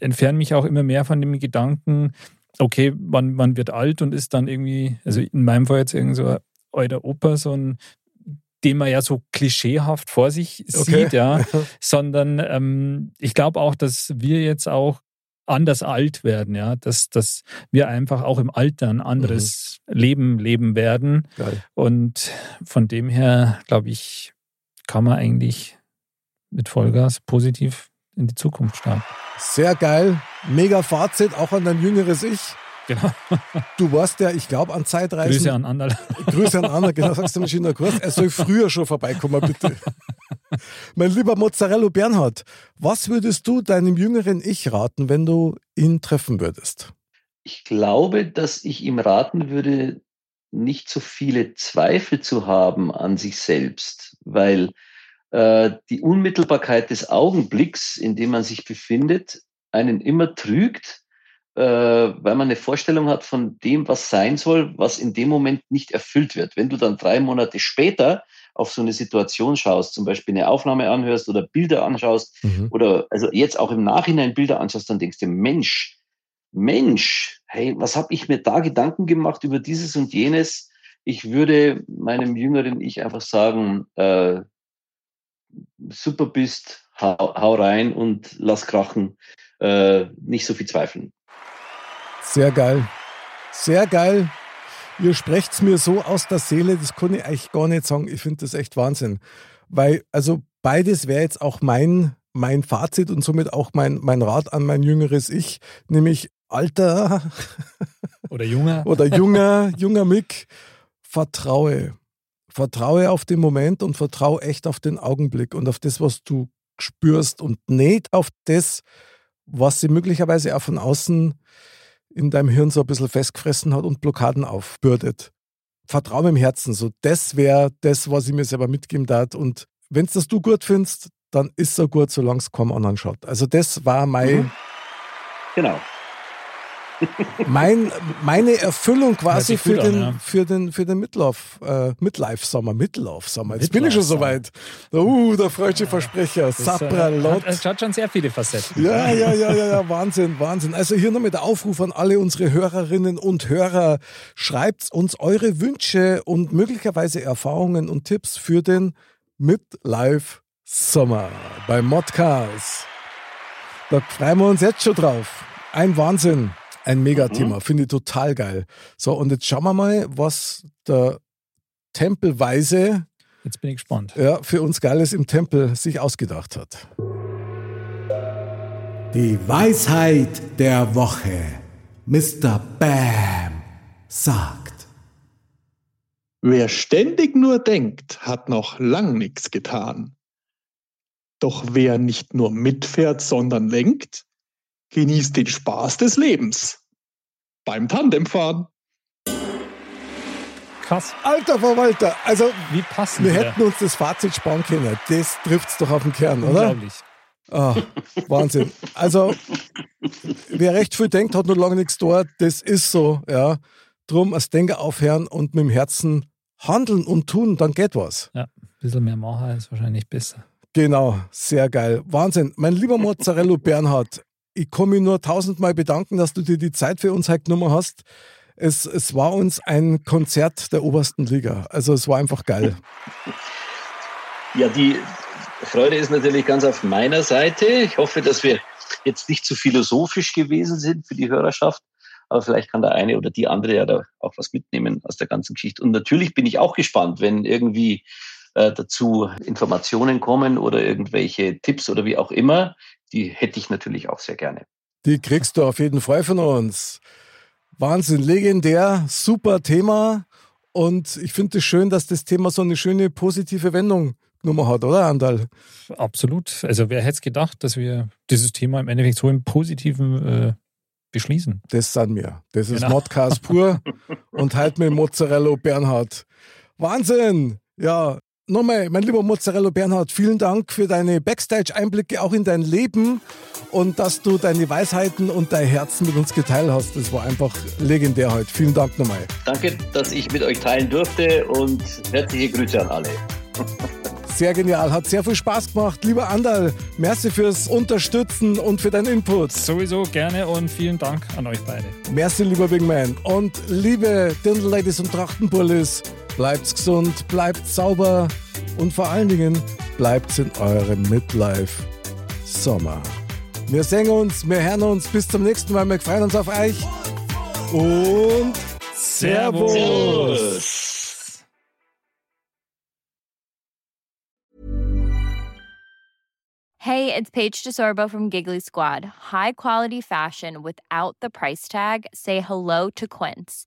B: entferne mich auch immer mehr von dem Gedanken, okay, man, man wird alt und ist dann irgendwie, also in meinem Fall jetzt irgend so ein alter Opa, so ein den man ja so klischeehaft vor sich okay. sieht, ja, sondern ähm, ich glaube auch, dass wir jetzt auch anders alt werden, ja, dass, dass wir einfach auch im Alter ein anderes mhm. Leben leben werden. Geil. Und von dem her, glaube ich, kann man eigentlich mit Vollgas positiv in die Zukunft starten.
C: Sehr geil. Mega Fazit, auch an dein jüngeres Ich. Genau. Du warst ja, ich glaube, an Zeitreisen.
B: Grüße an Anderl.
C: Grüße an Anderl, genau, sagst du mir schon kurz. Er soll früher schon vorbeikommen, bitte. mein lieber Mozzarella Bernhard, was würdest du deinem jüngeren Ich raten, wenn du ihn treffen würdest?
E: Ich glaube, dass ich ihm raten würde, nicht so viele Zweifel zu haben an sich selbst, weil äh, die Unmittelbarkeit des Augenblicks, in dem man sich befindet, einen immer trügt äh, weil man eine Vorstellung hat von dem, was sein soll, was in dem Moment nicht erfüllt wird. Wenn du dann drei Monate später auf so eine Situation schaust, zum Beispiel eine Aufnahme anhörst oder Bilder anschaust mhm. oder also jetzt auch im Nachhinein Bilder anschaust, dann denkst du, Mensch, Mensch, hey, was habe ich mir da Gedanken gemacht über dieses und jenes? Ich würde meinem jüngeren Ich einfach sagen, äh, super bist, hau, hau, rein und lass krachen, äh, nicht so viel zweifeln.
C: Sehr geil. Sehr geil. Ihr sprecht es mir so aus der Seele, das kann ich eigentlich gar nicht sagen. Ich finde das echt Wahnsinn. Weil, also beides wäre jetzt auch mein, mein Fazit und somit auch mein, mein Rat an mein jüngeres Ich, nämlich Alter
B: oder junger
C: oder junger, junger Mick, vertraue. Vertraue auf den Moment und vertraue echt auf den Augenblick und auf das, was du spürst und nicht auf das, was sie möglicherweise auch von außen in deinem Hirn so ein bisschen festgefressen hat und Blockaden aufbürdet. Vertraue im Herzen, so das wäre das, was ich mir selber mitgeben darf. Und wenn es das du gut findest, dann ist so gut, solange es kaum anderen schaut. Also das war mein.
E: Mhm. Genau
C: mein, meine Erfüllung quasi für, den, ja. für den, für den Midlife, äh, Midlife Sommer, Midlife Sommer. Jetzt Midlife bin ich schon soweit. Uh, der freudsche Versprecher, Sapralot.
B: Es hat schon sehr viele Facetten.
C: Ja, ja, ja, ja, ja, Wahnsinn, Wahnsinn. Also hier nochmal der Aufruf an alle unsere Hörerinnen und Hörer. Schreibt uns eure Wünsche und möglicherweise Erfahrungen und Tipps für den Midlife Sommer bei Modcast. Da freuen wir uns jetzt schon drauf. Ein Wahnsinn. Ein Megathema, mhm. finde ich total geil. So, und jetzt schauen wir mal, was der Tempelweise
B: Jetzt bin ich gespannt.
C: Ja, für uns Geiles im Tempel sich ausgedacht hat. Die Weisheit der Woche. Mr. Bam sagt.
F: Wer ständig nur denkt, hat noch lang nichts getan. Doch wer nicht nur mitfährt, sondern lenkt, Genießt den Spaß des Lebens. Beim Tandemfahren.
C: Krass. Alter Verwalter, also
B: wie passend.
C: Wir hätten uns das Fazit sparen können. Das trifft es doch auf den Kern, oder?
B: Unglaublich.
C: Oh, Wahnsinn. Also, wer recht viel denkt, hat noch lange nichts dort. Das ist so, ja. Drum als Denker aufhören und mit dem Herzen handeln und tun, dann geht was.
B: Ja, ein bisschen mehr machen ist wahrscheinlich besser.
C: Genau, sehr geil. Wahnsinn. Mein lieber Mozzarella Bernhard, ich kann mich nur tausendmal bedanken, dass du dir die Zeit für uns heute genommen hast. Es, es war uns ein Konzert der obersten Liga. Also es war einfach geil.
E: Ja, die Freude ist natürlich ganz auf meiner Seite. Ich hoffe, dass wir jetzt nicht zu philosophisch gewesen sind für die Hörerschaft. Aber vielleicht kann der eine oder die andere ja da auch was mitnehmen aus der ganzen Geschichte. Und natürlich bin ich auch gespannt, wenn irgendwie äh, dazu Informationen kommen oder irgendwelche Tipps oder wie auch immer die hätte ich natürlich auch sehr gerne.
C: Die kriegst du auf jeden Fall von uns. Wahnsinn, legendär, super Thema. Und ich finde es schön, dass das Thema so eine schöne positive Wendung genommen hat, oder Andal?
B: Absolut. Also wer hätte es gedacht, dass wir dieses Thema im Endeffekt so im Positiven äh, beschließen?
C: Das sind wir. Das ist genau. Modcast pur und halt mit Mozzarella Bernhard. Wahnsinn! Ja, Nochmal, mein lieber Mozzarella Bernhard, vielen Dank für deine Backstage-Einblicke auch in dein Leben und dass du deine Weisheiten und dein Herzen mit uns geteilt hast. Das war einfach legendär heute. Vielen Dank nochmal.
E: Danke, dass ich mit euch teilen durfte und herzliche Grüße an alle.
C: Sehr genial, hat sehr viel Spaß gemacht. Lieber Andal, merci fürs Unterstützen und für deinen Input.
B: Sowieso gerne und vielen Dank an euch beide.
C: Merci, lieber Big Man. Und liebe Dirndl-Ladies und Trachtenbullis, Bleibt gesund, bleibt sauber und vor allen Dingen bleibt in eurem Midlife Sommer. Wir sehen uns, wir hören uns. Bis zum nächsten Mal. Wir freuen uns auf euch. Und Servus. Servus.
G: Hey, it's Paige DeSorbo from Giggly Squad. High quality fashion without the price tag. Say hello to Quince.